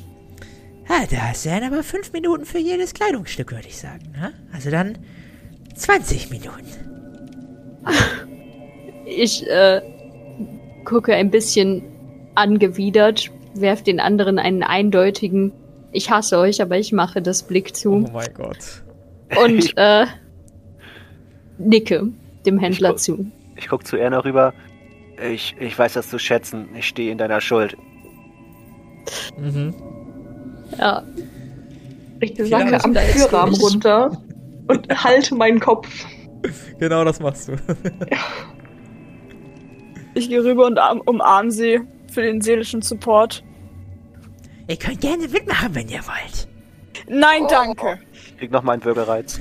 Ja, das wären aber fünf Minuten für jedes Kleidungsstück, würde ich sagen. Ne? Also dann 20 Minuten. Ich äh, gucke ein bisschen angewidert, werf den anderen einen eindeutigen Ich hasse euch, aber ich mache das Blick Oh zu mein Gott. und äh, nicke dem Händler guck- zu. Ich guck zu Erna rüber. Ich, ich weiß das zu schätzen. Ich stehe in deiner Schuld. Mhm. Ja, Ich sacke am Türrahmen runter und halte meinen Kopf. Genau das machst du. Ich gehe rüber und arm- umarm sie für den seelischen Support. Ihr könnt gerne mitmachen, wenn ihr wollt. Nein, danke. Ich krieg noch meinen Würgereiz.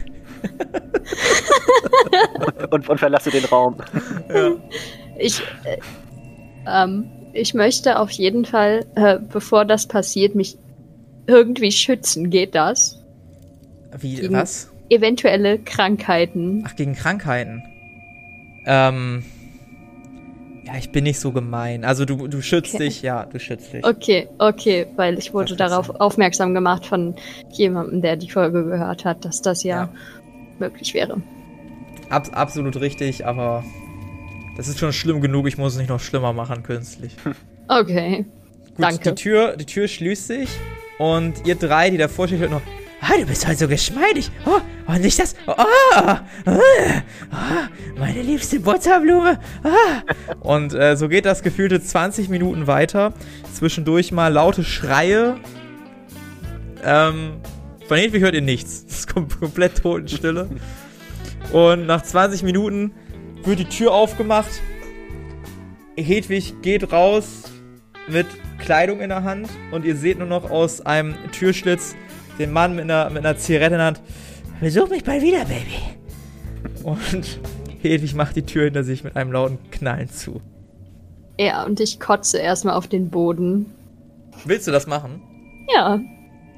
und, und verlasse den Raum. Ich, äh, ähm, ich möchte auf jeden Fall, äh, bevor das passiert, mich irgendwie schützen. Geht das? Wie, Gegen- was? Eventuelle Krankheiten. Ach, gegen Krankheiten. Ähm. Ja, ich bin nicht so gemein. Also du, du schützt Okay. dich, ja, du schützt dich. Okay, okay, weil ich wurde darauf aufmerksam gemacht von jemandem, der die Folge gehört hat, dass das ja, Ja. Möglich wäre. Ab, absolut richtig, aber das ist schon schlimm genug. Ich muss es nicht noch schlimmer machen künstlich. Okay. Gut, Danke. Die Tür, die Tür schließt sich und ihr drei, die davor steht, hört noch. Ah, du bist heute so geschmeidig. Oh, und nicht das. Oh, ah, ah, meine liebste Butterblume. Ah. Und äh, so geht das gefühlte 20 Minuten weiter. Zwischendurch mal laute Schreie. Ähm, von Hedwig hört ihr nichts. Es ist kom komplett Totenstille. Und nach 20 Minuten wird die Tür aufgemacht. Hedwig geht raus mit Kleidung in der Hand und ihr seht nur noch aus einem Türschlitz den Mann mit einer, mit einer Zigarette in der Hand. Besuch mich bald wieder, Baby. Und Hedwig macht die Tür hinter sich mit einem lauten Knallen zu. Ja, und ich kotze erstmal auf den Boden. Willst du das machen? Ja,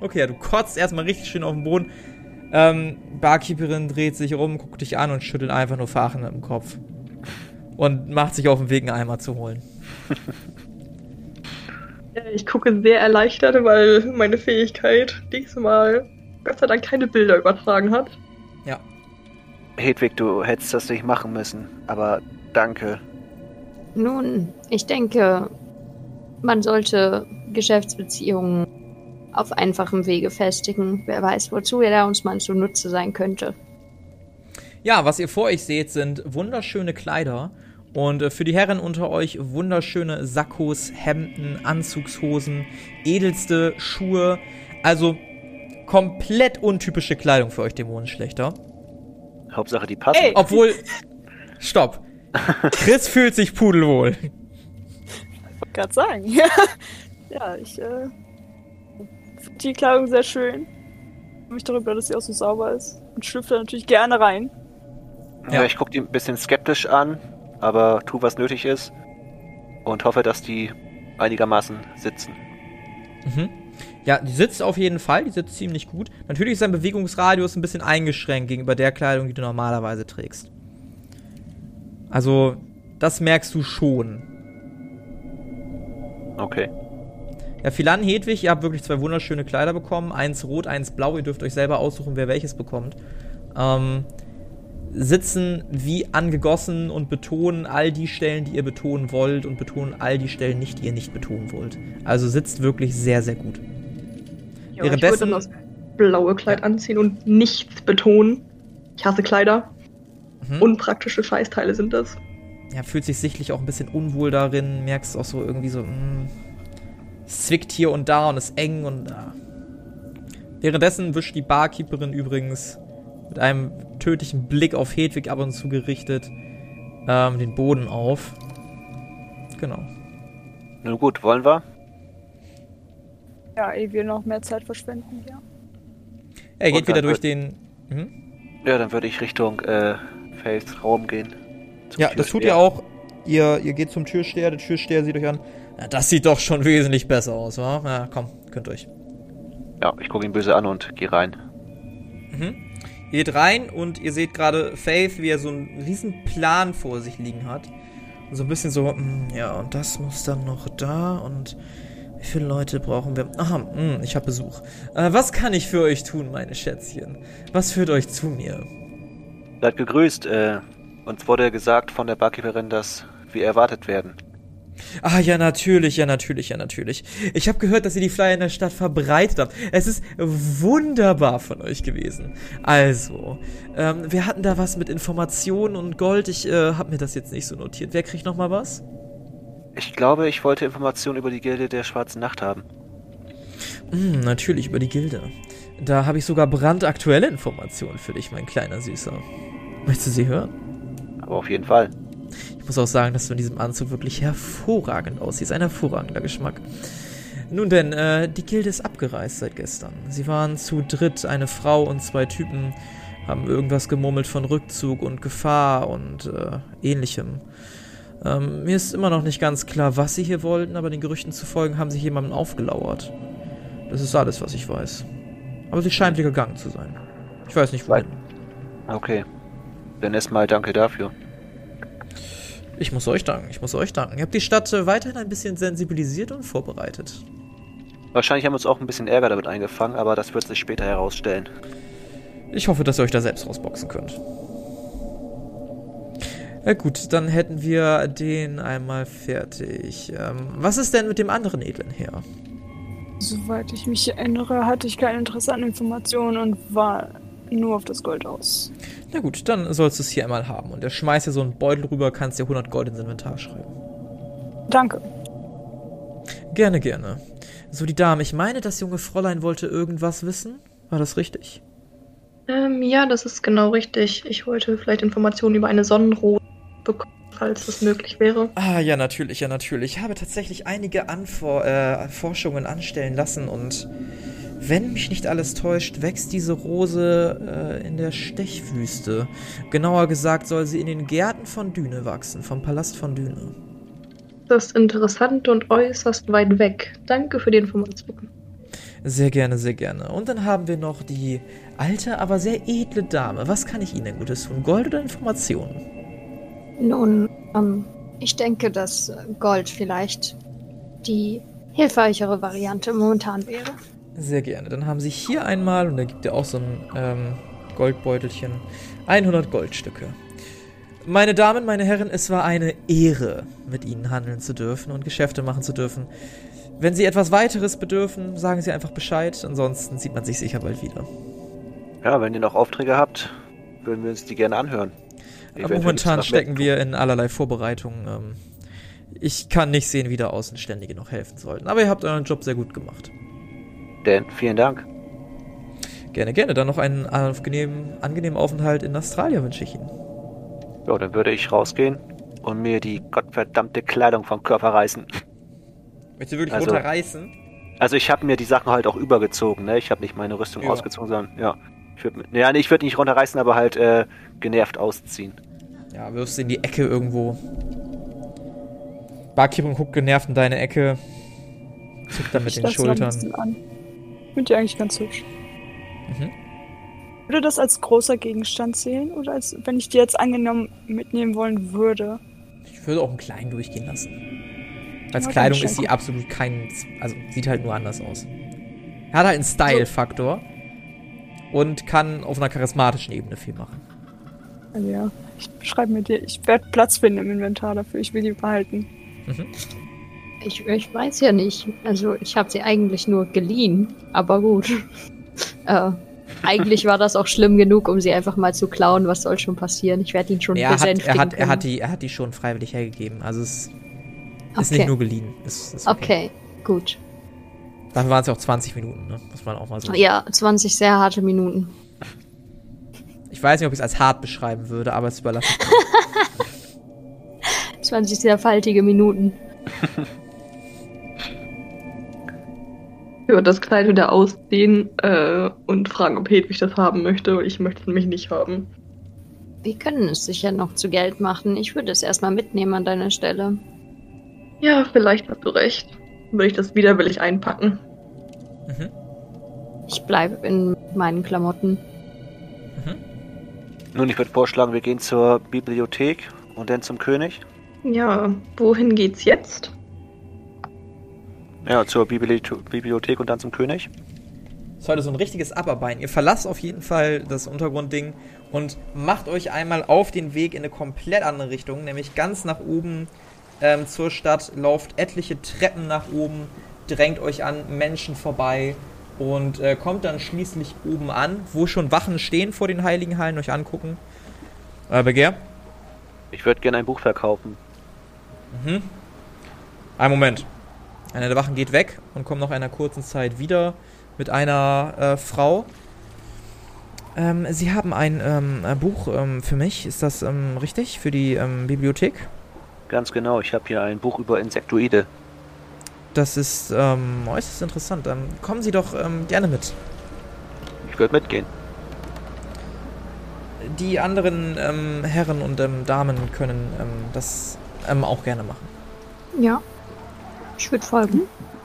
Okay, ja, du kotzt erstmal richtig schön auf den Boden. Ähm, Barkeeperin dreht sich rum, guckt dich an und schüttelt einfach nur Fachen im Kopf. Und macht sich auf den Weg, einen Eimer zu holen. Äh, Ich gucke sehr erleichtert, weil meine Fähigkeit diesmal Gott sei Dank keine Bilder übertragen hat. Ja. Hedwig, du hättest das nicht machen müssen. Aber danke. nun, ich denke, man sollte Geschäftsbeziehungen auf einfachem Wege festigen. Wer weiß, wozu er uns mal zunutze sein könnte. Ja, was ihr vor euch seht, sind wunderschöne Kleider. Und äh, für die Herren unter euch wunderschöne Sakkos, Hemden, Anzugshosen, edelste Schuhe. Also komplett untypische Kleidung für euch Dämonenschlechter. Hauptsache, die passen. Ey. Obwohl. Stopp. Chris fühlt sich pudelwohl. wollte gerade sagen. Ja, ja ich äh, die Kleidung sehr schön. Freue mich darüber, dass sie auch so sauber ist. Und schlüpfe da natürlich gerne rein. Ja, Ja. ich gucke die ein bisschen skeptisch an, aber tu, was nötig ist. Und hoffe, dass die einigermaßen sitzen. Mhm. Ja, die sitzt auf jeden Fall, die sitzt ziemlich gut. Natürlich ist sein Bewegungsradius ein bisschen eingeschränkt gegenüber der Kleidung, die du normalerweise trägst. Also, das merkst du schon. Okay. Ja, Philan, Hedwig, ihr habt wirklich zwei wunderschöne Kleider bekommen. Eins rot, eins blau. Ihr dürft euch selber aussuchen, wer welches bekommt. Ähm, sitzen wie angegossen und betonen all die Stellen, die ihr betonen wollt und betonen all die Stellen nicht, die ihr nicht betonen wollt. Also sitzt wirklich sehr, sehr gut. Ja, Währenddessen- ich würde das blaue Kleid anziehen und nichts betonen. Ich hasse Kleider. Mhm. Unpraktische Scheißteile sind das. ja, fühlt sich sichtlich auch ein bisschen unwohl darin, merkst auch so irgendwie so, mh, es zwickt hier und da und ist eng und ah. Währenddessen wischt die Barkeeperin übrigens mit einem tödlichen Blick auf Hedwig ab und zu gerichtet ähm, den Boden auf. Genau. Nun gut, wollen wir? Ja, ehe wir noch mehr Zeit verschwenden, ja. Er geht wieder durch den. Mhm. Ja, dann würde ich Richtung äh, Faiths Raum gehen. Ja, das tut ihr auch. Ihr, ihr geht zum Türsteher, der Türsteher sieht euch an. Ja, das sieht doch schon wesentlich besser aus, wa? Ja, komm, könnt euch. Ja, ich gucke ihn böse an und gehe rein. Mhm. Ihr geht rein und ihr seht gerade Faith, wie er so einen riesen Plan vor sich liegen hat. Und so ein bisschen so, mm, ja, und das muss dann noch da und wie viele Leute brauchen wir? Aha, mm, ich habe Besuch. Äh, was kann ich für euch tun, meine Schätzchen? Was führt euch zu mir? Seid gegrüßt. Äh, uns wurde gesagt von der Barkeeperin, dass wir erwartet werden. Ah, ja, natürlich, ja, natürlich, ja, natürlich. Ich habe gehört, dass ihr die Flyer in der Stadt verbreitet habt. Es ist wunderbar von euch gewesen. Also, ähm, wir hatten da was mit Informationen und Gold. Ich äh, habe mir das jetzt nicht so notiert. Wer kriegt noch mal was? Ich glaube, ich wollte Informationen über die Gilde der Schwarzen Nacht haben. Hm, natürlich über die Gilde. Da habe ich sogar brandaktuelle Informationen für dich, mein kleiner Süßer. Möchtest du sie hören? Aber auf jeden Fall. Muss auch sagen, dass du in diesem Anzug wirklich hervorragend aussiehst. Ein hervorragender Geschmack. Nun denn, äh, die Gilde ist abgereist seit gestern. Sie waren zu dritt, eine Frau und zwei Typen, haben irgendwas gemurmelt von Rückzug und Gefahr und äh, ähnlichem. Ähm, mir ist immer noch nicht ganz klar, was sie hier wollten, aber den Gerüchten zu folgen haben sie jemandem aufgelauert. Das ist alles, was ich weiß. Aber sie scheint wieder gegangen zu sein. Ich weiß nicht wohin. Okay. Dann erstmal danke dafür. Ich muss euch danken, ich muss euch danken. Ihr habt die Stadt äh, weiterhin ein bisschen sensibilisiert und vorbereitet. Wahrscheinlich haben wir uns auch ein bisschen Ärger damit eingefangen, aber das wird sich später herausstellen. Ich hoffe, dass ihr euch da selbst rausboxen könnt. Ja gut, dann hätten wir den einmal fertig. Ähm, was ist denn mit dem anderen edlen Heer? Soweit ich mich erinnere, hatte ich kein Interesse an Informationen und war nur auf das Gold aus. Na gut, dann sollst du es hier einmal haben. Und er schmeißt dir so einen Beutel rüber, kannst dir 100 Gold ins Inventar schreiben. Danke. Gerne, gerne. So, die Dame, ich meine, das junge Fräulein wollte irgendwas wissen. War das richtig? Ähm, ja, das ist genau richtig. Ich wollte vielleicht Informationen über eine Sonnenrose bekommen, falls das möglich wäre. Ah, ja, natürlich, ja, natürlich. Ich habe tatsächlich einige Anfor äh, Forschungen anstellen lassen und wenn mich nicht alles täuscht, wächst diese Rose äh, in der Stechwüste. Genauer gesagt soll sie in den Gärten von Düne wachsen, vom Palast von Düne. Das ist interessant und äußerst weit weg. Danke für die Information. Sehr gerne, sehr gerne. Und dann haben wir noch die alte, aber sehr edle Dame. Was kann ich Ihnen denn Gutes tun? Gold oder Informationen? Nun, ähm, ich denke, dass Gold vielleicht die hilfreichere Variante momentan wäre. Sehr gerne. Dann haben Sie hier einmal, und da gibt er auch so ein ähm, Goldbeutelchen, 100 Goldstücke. Meine Damen, meine Herren, es war eine Ehre, mit Ihnen handeln zu dürfen und Geschäfte machen zu dürfen. Wenn Sie etwas weiteres bedürfen, sagen Sie einfach Bescheid. Ansonsten sieht man sich sicher bald wieder. Ja, wenn ihr noch Aufträge habt, würden wir uns die gerne anhören. Aber Eventuell momentan stecken wir in allerlei Vorbereitungen. Ähm, ich kann nicht sehen, wie da Außenständige noch helfen sollten. Aber ihr habt euren Job sehr gut gemacht. Dan, vielen Dank. Gerne, gerne. Dann noch einen angenehmen, angenehmen Aufenthalt in Australien wünsche ich Ihnen. Ja, dann würde ich rausgehen und mir die gottverdammte Kleidung vom Körper reißen. Möchtest du wirklich Also- runterreißen? Also ich habe mir die Sachen halt auch übergezogen, ne? Ich habe nicht meine Rüstung Ja. ausgezogen, sondern ja. Ich würd, mit- ja, nee, ich würde nicht runterreißen, aber halt äh, genervt ausziehen. Ja, wirfst du in die Ecke irgendwo. Barkeeper guckt genervt in deine Ecke. Zuckt dann mit ich den Schultern. Finde ich eigentlich ganz hübsch. Mhm. Würde das als großer Gegenstand zählen? Oder als, wenn ich die jetzt angenommen mitnehmen wollen würde? Ich würde auch einen kleinen durchgehen lassen. Als Ja, Kleidung ist sie absolut kein. Also sieht halt nur anders aus. Er hat halt einen Style-Faktor. Und kann auf einer charismatischen Ebene viel machen. Also ja, ich schreibe mir die. Ich werde Platz finden im Inventar dafür. Ich will die behalten. Mhm. Ich, ich weiß ja nicht. Also ich habe sie eigentlich nur geliehen, aber gut. äh, eigentlich war das auch schlimm genug, um sie einfach mal zu klauen. Was soll schon passieren? Ich werde ihn schon Er hat, er, besänftigen hat, er, hat können. die, er hat die schon freiwillig hergegeben. Also es ist Okay. nicht nur geliehen. Ist, ist Okay, gut. Dafür waren es ja auch 20 Minuten, ne? Muss man auch mal so. Ja, 20 sehr harte Minuten. Ich weiß nicht, ob ich es als hart beschreiben würde, aber es überlasse ich dir. 20 sehr faltige Minuten. Ich würde das Kleid wieder ausziehen äh, und fragen, ob Hedwig das haben möchte. weil Ich möchte es nämlich nicht haben. Wir können es sicher noch zu Geld machen. Ich würde es erstmal mitnehmen an deiner Stelle. Ja, vielleicht hast du recht. Würde ich das widerwillig einpacken. Mhm. Ich bleibe in meinen Klamotten. Nun, ich würde vorschlagen, wir gehen zur Bibliothek und dann zum König. Ja, wohin geht's jetzt? Ja, zur Bibli Bibliothek und dann zum König. Das ist heute so ein richtiges Abarbeiten. Ihr verlasst auf jeden Fall das Untergrundding und macht euch einmal auf den Weg in eine komplett andere Richtung, nämlich ganz nach oben ähm, zur Stadt, lauft etliche Treppen nach oben, drängt euch an Menschen vorbei und äh, kommt dann schließlich oben an, wo schon Wachen stehen vor den Heiligen Hallen, euch angucken. Äh, Begehr? Ich würde gerne ein Buch verkaufen. Mhm. Ein Moment. Einer der Wachen geht weg und kommt nach einer kurzen Zeit wieder mit einer äh, Frau. Ähm, Sie haben ein ähm, äh, Buch ähm, für mich, ist das ähm, richtig? Für die ähm, Bibliothek? Ganz genau, ich habe hier ein Buch über Insektoide. Das ist ähm, äußerst interessant. Ähm, kommen Sie doch ähm, gerne mit. Ich würde mitgehen. Die anderen ähm, Herren und ähm, Damen können ähm, das ähm, auch gerne machen. Ja. Ich würde folgen.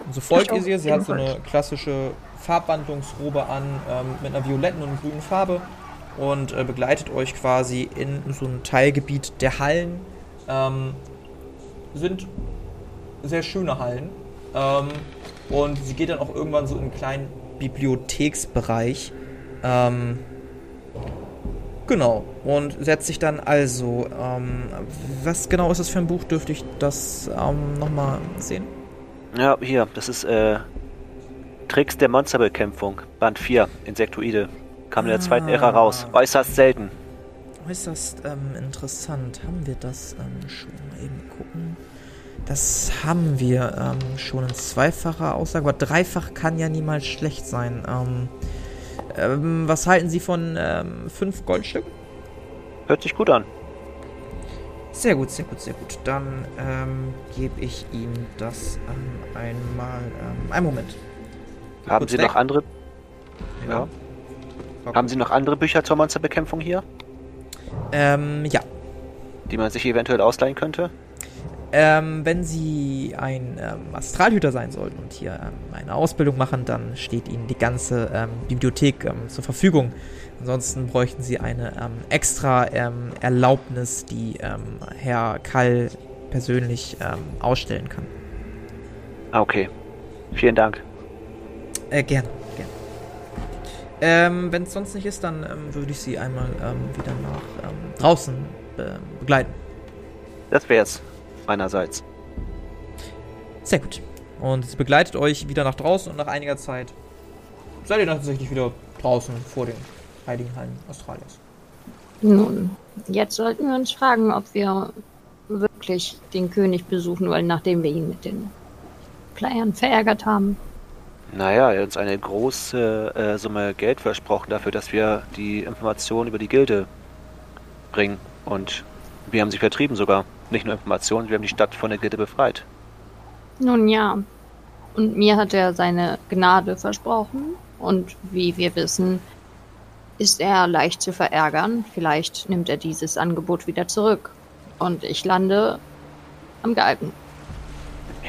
Und so folgt ihr sie. Sie hat so eine klassische Farbwandlungsrobe an ähm, mit einer violetten und grünen Farbe und äh, begleitet euch quasi in so ein Teilgebiet der Hallen. Ähm, sind sehr schöne Hallen. Ähm, und sie geht dann auch irgendwann so in einen kleinen Bibliotheksbereich. Ähm, genau. Und setzt sich dann also. Ähm, was genau ist das für ein Buch? Dürfte ich das ähm, nochmal sehen? Ja, hier, das ist äh, Tricks der Monsterbekämpfung, Band 4, Insektoide. Kam in der zweiten Ära raus. Äußerst selten. Äußerst ähm, interessant. Haben wir das ähm, schon? Mal eben gucken. Das haben wir ähm, schon in zweifacher Aussage, aber dreifach kann ja niemals schlecht sein. Ähm, ähm, was halten Sie von ähm, fünf Goldstücken? Hört sich gut an. Sehr gut, sehr gut, sehr gut. Dann ähm, gebe ich Ihnen das ähm, einmal. Ähm, einen Moment. Haben Kurz Sie weg. noch andere? Ja. Haben Sie noch andere Bücher zur Monsterbekämpfung hier, Ähm, ja. die man sich eventuell ausleihen könnte? Ähm, wenn Sie ein ähm, Astralhüter sein sollten und hier ähm, eine Ausbildung machen, dann steht Ihnen die ganze ähm, Bibliothek ähm, zur Verfügung. Ansonsten bräuchten Sie eine ähm, extra Erlaubnis, die Herr Kall persönlich ausstellen kann. Ah, okay. Vielen Dank. Äh, gerne, gerne. Ähm, wenn es sonst nicht ist, dann würde ich Sie einmal wieder nach draußen ähm, begleiten. Das wär's meinerseits. Sehr gut. Und sie begleitet euch wieder nach draußen und nach einiger Zeit seid ihr dann tatsächlich wieder draußen vor den heiligen Hallen Australiens. Nun, jetzt sollten wir uns fragen, ob wir wirklich den König besuchen wollen, nachdem wir ihn mit den Playern verärgert haben. Naja, er hat uns eine große äh, Summe Geld versprochen dafür, dass wir die Informationen über die Gilde bringen. Und wir haben sie vertrieben sogar. Nicht nur Informationen, wir haben die Stadt von der Gilde befreit. Nun ja. Und mir hat er seine Gnade versprochen. Und wie wir wissen, ist er leicht zu verärgern. Vielleicht nimmt er dieses Angebot wieder zurück. Und ich lande am Galgen.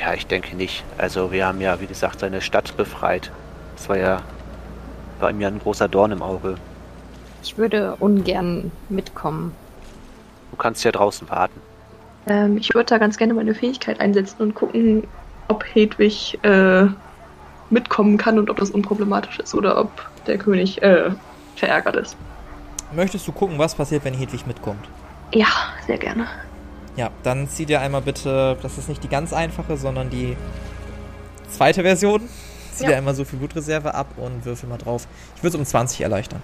Ja, ich denke nicht. Also wir haben ja, wie gesagt, seine Stadt befreit. Das war ja, war ihm ja ein großer Dorn im Auge. Ich würde ungern mitkommen. Du kannst ja draußen warten. Ähm, ich würde da ganz gerne meine Fähigkeit einsetzen und gucken, ob Hedwig äh, mitkommen kann und ob das unproblematisch ist oder ob der König äh, verärgert ist. Möchtest du gucken, was passiert, wenn Hedwig mitkommt? Ja, sehr gerne. Ja, dann zieh dir einmal bitte, das ist nicht die ganz einfache, sondern die zweite Version. Zieh Ja. dir einmal so viel Blutreserve ab und würfel mal drauf. Ich würde es um 20 erleichtern.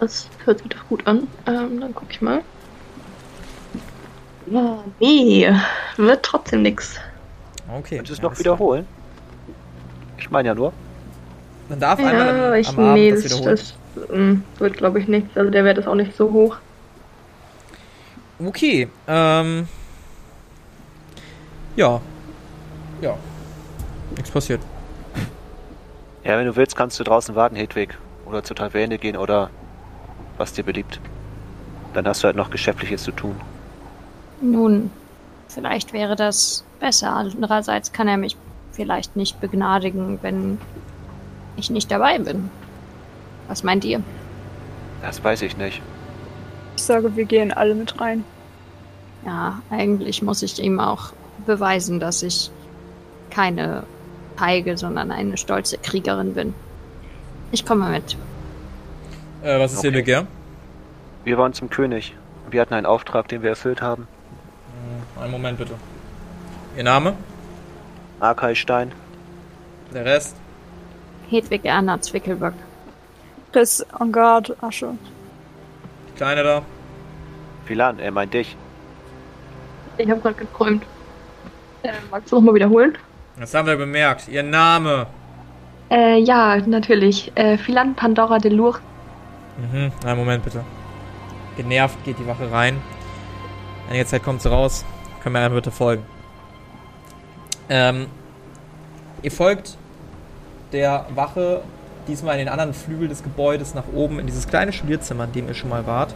Das hört sich doch gut an. Ähm, dann guck ich mal. Ja, nee, wird trotzdem nix. Okay. Könntest du es ja, noch wiederholen? Ich meine ja nur. Man darf einmal Ja, am, ich, am Abend nee, das das, wiederholen. das ähm, wird glaube ich nichts. Also der Wert ist auch nicht so hoch. Okay, ähm. Ja. Ja. Nichts passiert. Ja, wenn du willst, kannst du draußen warten, Hedwig. Oder zur Taverne gehen oder was dir beliebt. Dann hast du halt noch Geschäftliches zu tun. Nun, vielleicht wäre das besser. Andererseits kann er mich vielleicht nicht begnadigen, wenn ich nicht dabei bin. Was meint ihr? Das weiß ich nicht. Ich sage, wir gehen alle mit rein. Ja, eigentlich muss ich ihm auch beweisen, dass ich keine feige, sondern eine stolze Kriegerin bin. Ich komme mit. Äh, was ist Okay. Ihr Begehr? Wir waren zum König. Wir hatten einen Auftrag, den wir erfüllt haben. Einen Moment bitte. Ihr Name? Arkay Stein. Der Rest? Hedwig Erna Zwickelböck. Chris en garde, Asche. Die Kleine da? Philan, er meint dich. Ich habe gerade geträumt. Äh, magst du nochmal wiederholen? Das haben wir bemerkt. Ihr Name? Äh, ja, natürlich. Äh, Philan Pandora de Lourdes. Mhm, einen Moment bitte. Genervt geht die Wache rein. Einige Zeit kommt sie raus. Können wir gerne bitte folgen. Ähm, ihr folgt der Wache diesmal in den anderen Flügel des Gebäudes nach oben in dieses kleine Studierzimmer, in dem ihr schon mal wart.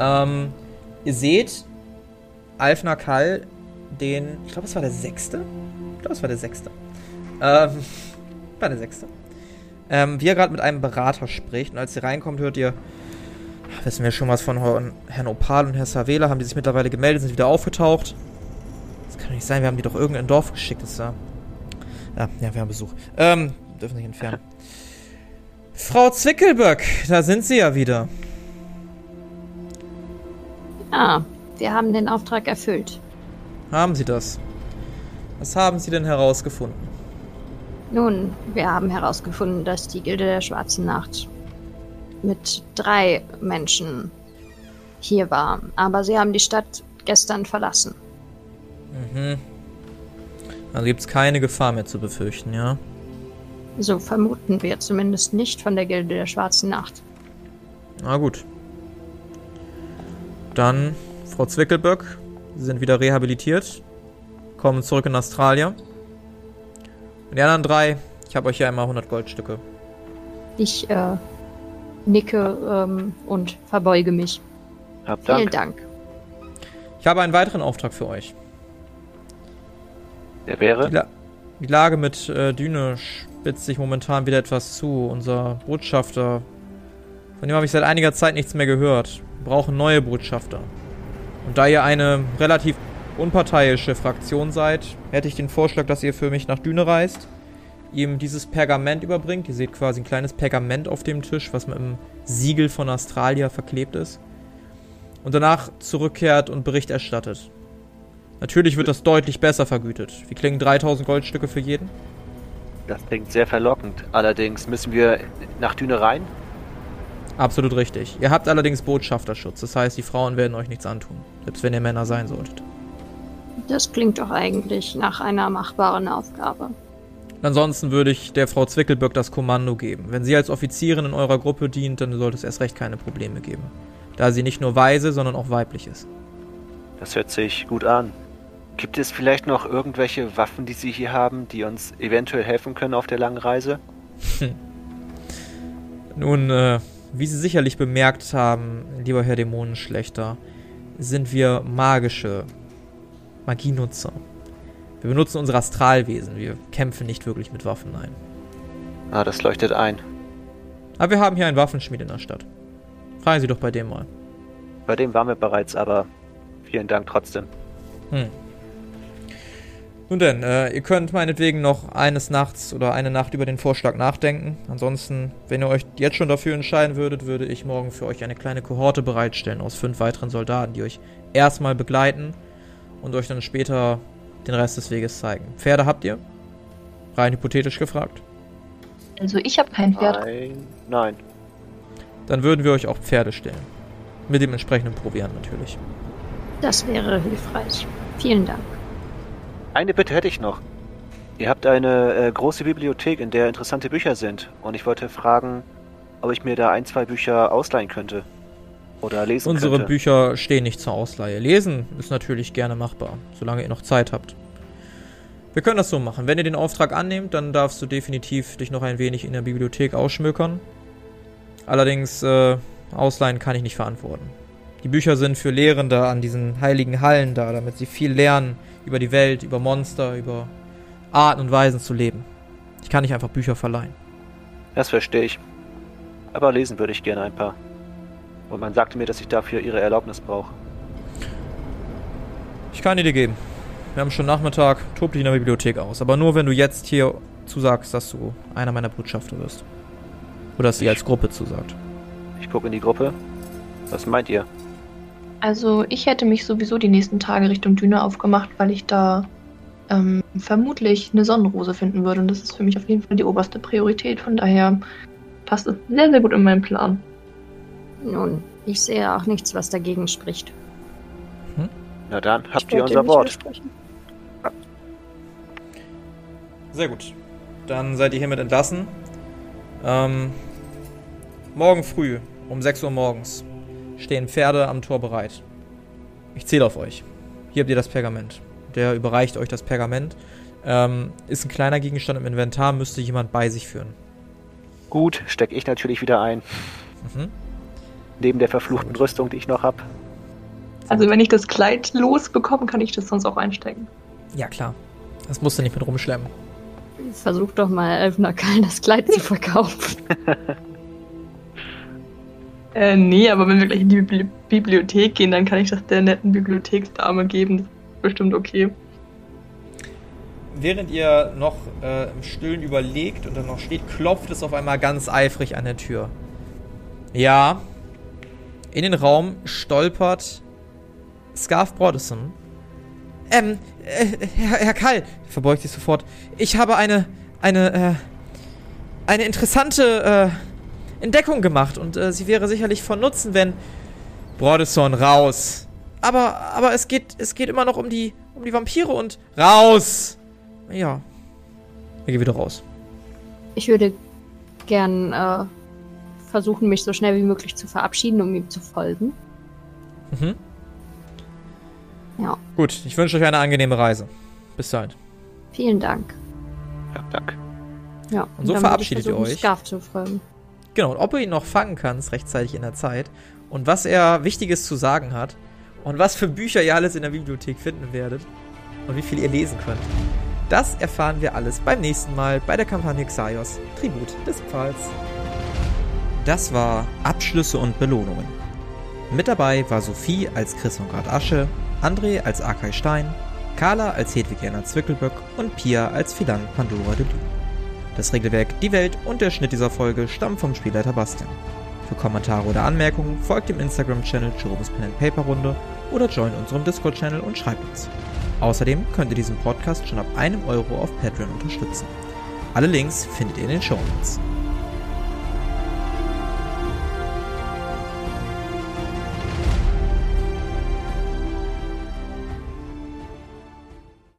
Ähm, ihr seht Alfner Kall, den, ich glaube, es war der sechste. Ich glaube, es war der sechste. Ähm, war der sechste. Ähm, wie er gerade mit einem Berater spricht. Und als ihr reinkommt, hört ihr, wissen wir schon was von Herrn Opal und Herrn Savela, haben die sich mittlerweile gemeldet, sind wieder aufgetaucht. Das kann doch nicht sein, wir haben die doch irgendein Dorf geschickt. Das da. Ja, ja, wir haben Besuch. Ähm, dürfen sich entfernen. Frau Zwickelböck, da sind Sie ja wieder. Ja, wir haben den Auftrag erfüllt. Haben Sie das? Was haben Sie denn herausgefunden? Nun, wir haben herausgefunden, dass die Gilde der Schwarzen Nacht mit drei Menschen hier war. Aber sie haben die Stadt gestern verlassen. Mhm. Also gibt es keine Gefahr mehr zu befürchten, ja? So vermuten wir zumindest nicht von der Gilde der Schwarzen Nacht. Na gut. Dann, Frau Zwickelböck, Sie sind wieder rehabilitiert, kommen zurück in Australien. Und die anderen drei, ich habe euch hier einmal 100 Goldstücke. Ich äh, nicke ähm, und verbeuge mich. Hab Dank. Vielen Dank. Ich habe einen weiteren Auftrag für euch. Der wäre? Die, La die Lage mit äh, Düne spitzt sich momentan wieder etwas zu. Unser Botschafter, von dem habe ich seit einiger Zeit nichts mehr gehört. Wir brauchen neue Botschafter. Und da ihr eine relativ unparteiische Fraktion seid, hätte ich den Vorschlag, dass ihr für mich nach Düne reist, ihm dieses Pergament überbringt. Ihr seht quasi ein kleines Pergament auf dem Tisch, was mit einem Siegel von Australia verklebt ist. Und danach zurückkehrt und Bericht erstattet. Natürlich wird das deutlich besser vergütet. Wie klingen 3000 Goldstücke für jeden? Das klingt sehr verlockend. Allerdings müssen wir nach Düne rein. Absolut richtig. Ihr habt allerdings Botschafterschutz. Das heißt, die Frauen werden euch nichts antun. Selbst wenn ihr Männer sein solltet. Das klingt doch eigentlich nach einer machbaren Aufgabe. Ansonsten würde ich der Frau Zwickelböck das Kommando geben. Wenn sie als Offizierin in eurer Gruppe dient, dann sollte es erst recht keine Probleme geben. Da sie nicht nur weise, sondern auch weiblich ist. Das hört sich gut an. Gibt es vielleicht noch irgendwelche Waffen, die Sie hier haben, die uns eventuell helfen können auf der langen Reise? Nun, äh, wie Sie sicherlich bemerkt haben, lieber Herr Dämonenschlechter, sind wir magische Magienutzer. Wir benutzen unser Astralwesen. Wir kämpfen nicht wirklich mit Waffen, nein. Ah, das leuchtet ein. Aber wir haben hier einen Waffenschmied in der Stadt. Fragen Sie doch bei dem mal. Bei dem waren wir bereits, aber vielen Dank trotzdem. Hm. Nun denn, äh, ihr könnt meinetwegen noch eines Nachts oder eine Nacht über den Vorschlag nachdenken. Ansonsten, wenn ihr euch jetzt schon dafür entscheiden würdet, würde ich morgen für euch eine kleine Kohorte bereitstellen aus fünf weiteren Soldaten, die euch erstmal begleiten und euch dann später den Rest des Weges zeigen. Pferde habt ihr? Rein hypothetisch gefragt. Also ich habe kein Pferd. Nein. Nein. Dann würden wir euch auch Pferde stellen. Mit dem entsprechenden Proviant natürlich. Das wäre hilfreich. Vielen Dank. Eine Bitte hätte ich noch. Ihr habt eine äh, große Bibliothek, in der interessante Bücher sind. Und ich wollte fragen, ob ich mir da ein, zwei Bücher ausleihen könnte. Oder lesen Unsere könnte. Bücher stehen nicht zur Ausleihe. Lesen ist natürlich gerne machbar, solange ihr noch Zeit habt. Wir können das so machen. Wenn ihr den Auftrag annehmt, dann darfst du definitiv dich noch ein wenig in der Bibliothek ausschmökern. Allerdings, äh, Ausleihen kann ich nicht verantworten. Die Bücher sind für Lehrende an diesen heiligen Hallen da, damit sie viel lernen über die Welt, über Monster, über Arten und Weisen zu leben. Ich kann nicht einfach Bücher verleihen. Das verstehe ich. Aber lesen würde ich gerne ein paar. Und man sagte mir, dass ich dafür ihre Erlaubnis brauche. Ich kann die dir geben. Wir haben schon Nachmittag, tob dich in der Bibliothek aus. Aber nur, wenn du jetzt hier zusagst, dass du einer meiner Botschafter wirst. Oder dass sie als Gruppe zusagt. Ich gucke in die Gruppe. Was meint ihr? Also ich hätte mich sowieso die nächsten Tage Richtung Düne aufgemacht, weil ich da ähm, vermutlich eine Sonnenrose finden würde. Und das ist für mich auf jeden Fall die oberste Priorität. Von daher passt es sehr, sehr gut in meinen Plan. Nun, ich sehe auch nichts, was dagegen spricht. Na dann, Ich habt ihr unser Wort. Sehr gut. Dann seid ihr hiermit entlassen. Ähm, morgen früh, um 6 Uhr morgens, stehen Pferde am Tor bereit. Ich zähle auf euch. hier habt ihr das Pergament. Der überreicht euch das Pergament. Ähm, ist ein kleiner Gegenstand im Inventar, müsste jemand bei sich führen. Gut, stecke ich natürlich wieder ein. Mhm. Neben der verfluchten Rüstung, die ich noch habe. Also wenn ich das Kleid losbekomme, kann ich das sonst auch einstecken. Ja, klar. Das musst du nicht mit rumschleppen. Versuch doch mal Elfnakal das Kleid zu verkaufen. Äh, nee, aber wenn wir gleich in die Bibli Bibliothek gehen, dann kann ich das der netten Bibliotheksdame geben. Das ist bestimmt okay. Während ihr noch äh, im Stillen überlegt und dann noch steht, klopft es auf einmal ganz eifrig an der Tür. Ja. In den Raum stolpert Scarf Broderson. Ähm, äh, Herr, Herr Kall, verbeugt sich sofort. Ich habe eine, eine, äh, eine interessante, äh, Entdeckung gemacht und äh, sie wäre sicherlich von Nutzen, wenn. Broderson, raus! Aber, aber es geht, es geht immer noch um die, um die Vampire und. Raus! Ja. Er geht wieder raus. Ich würde gern äh, versuchen, mich so schnell wie möglich zu verabschieden, um ihm zu folgen. Mhm. Ja, Gut, ich wünsche euch eine angenehme Reise. Bis dahin. vielen Dank. Ja, danke. Ja, Und so würde ich verabschiedet ihr euch. Scarf zu folgen. Genau, und ob du ihn noch fangen kannst, rechtzeitig in der Zeit. Und was er Wichtiges zu sagen hat. Und was für Bücher ihr alles in der Bibliothek finden werdet. Und wie viel ihr lesen könnt. Das erfahren wir alles beim nächsten Mal bei der Kampagne Xaios, Tribut des Pfahls. Das war Abschlüsse und Belohnungen. Mit dabei war Sophie als Chris und Grad Asche, André als Akai Stein, Carla als Hedwigiana Zwickelböck und Pia als Philan Pandora de Lü. Das Regelwerk, die Welt und der Schnitt dieser Folge stammen vom Spielleiter Bastian. Für Kommentare oder Anmerkungen folgt dem Instagram-Channel Jerome's Pen and Paper Runde oder join unserem Discord-Channel und schreibt uns. Außerdem könnt ihr diesen Podcast schon ab einem Euro auf Patreon unterstützen. Alle Links findet ihr in den Show Notes.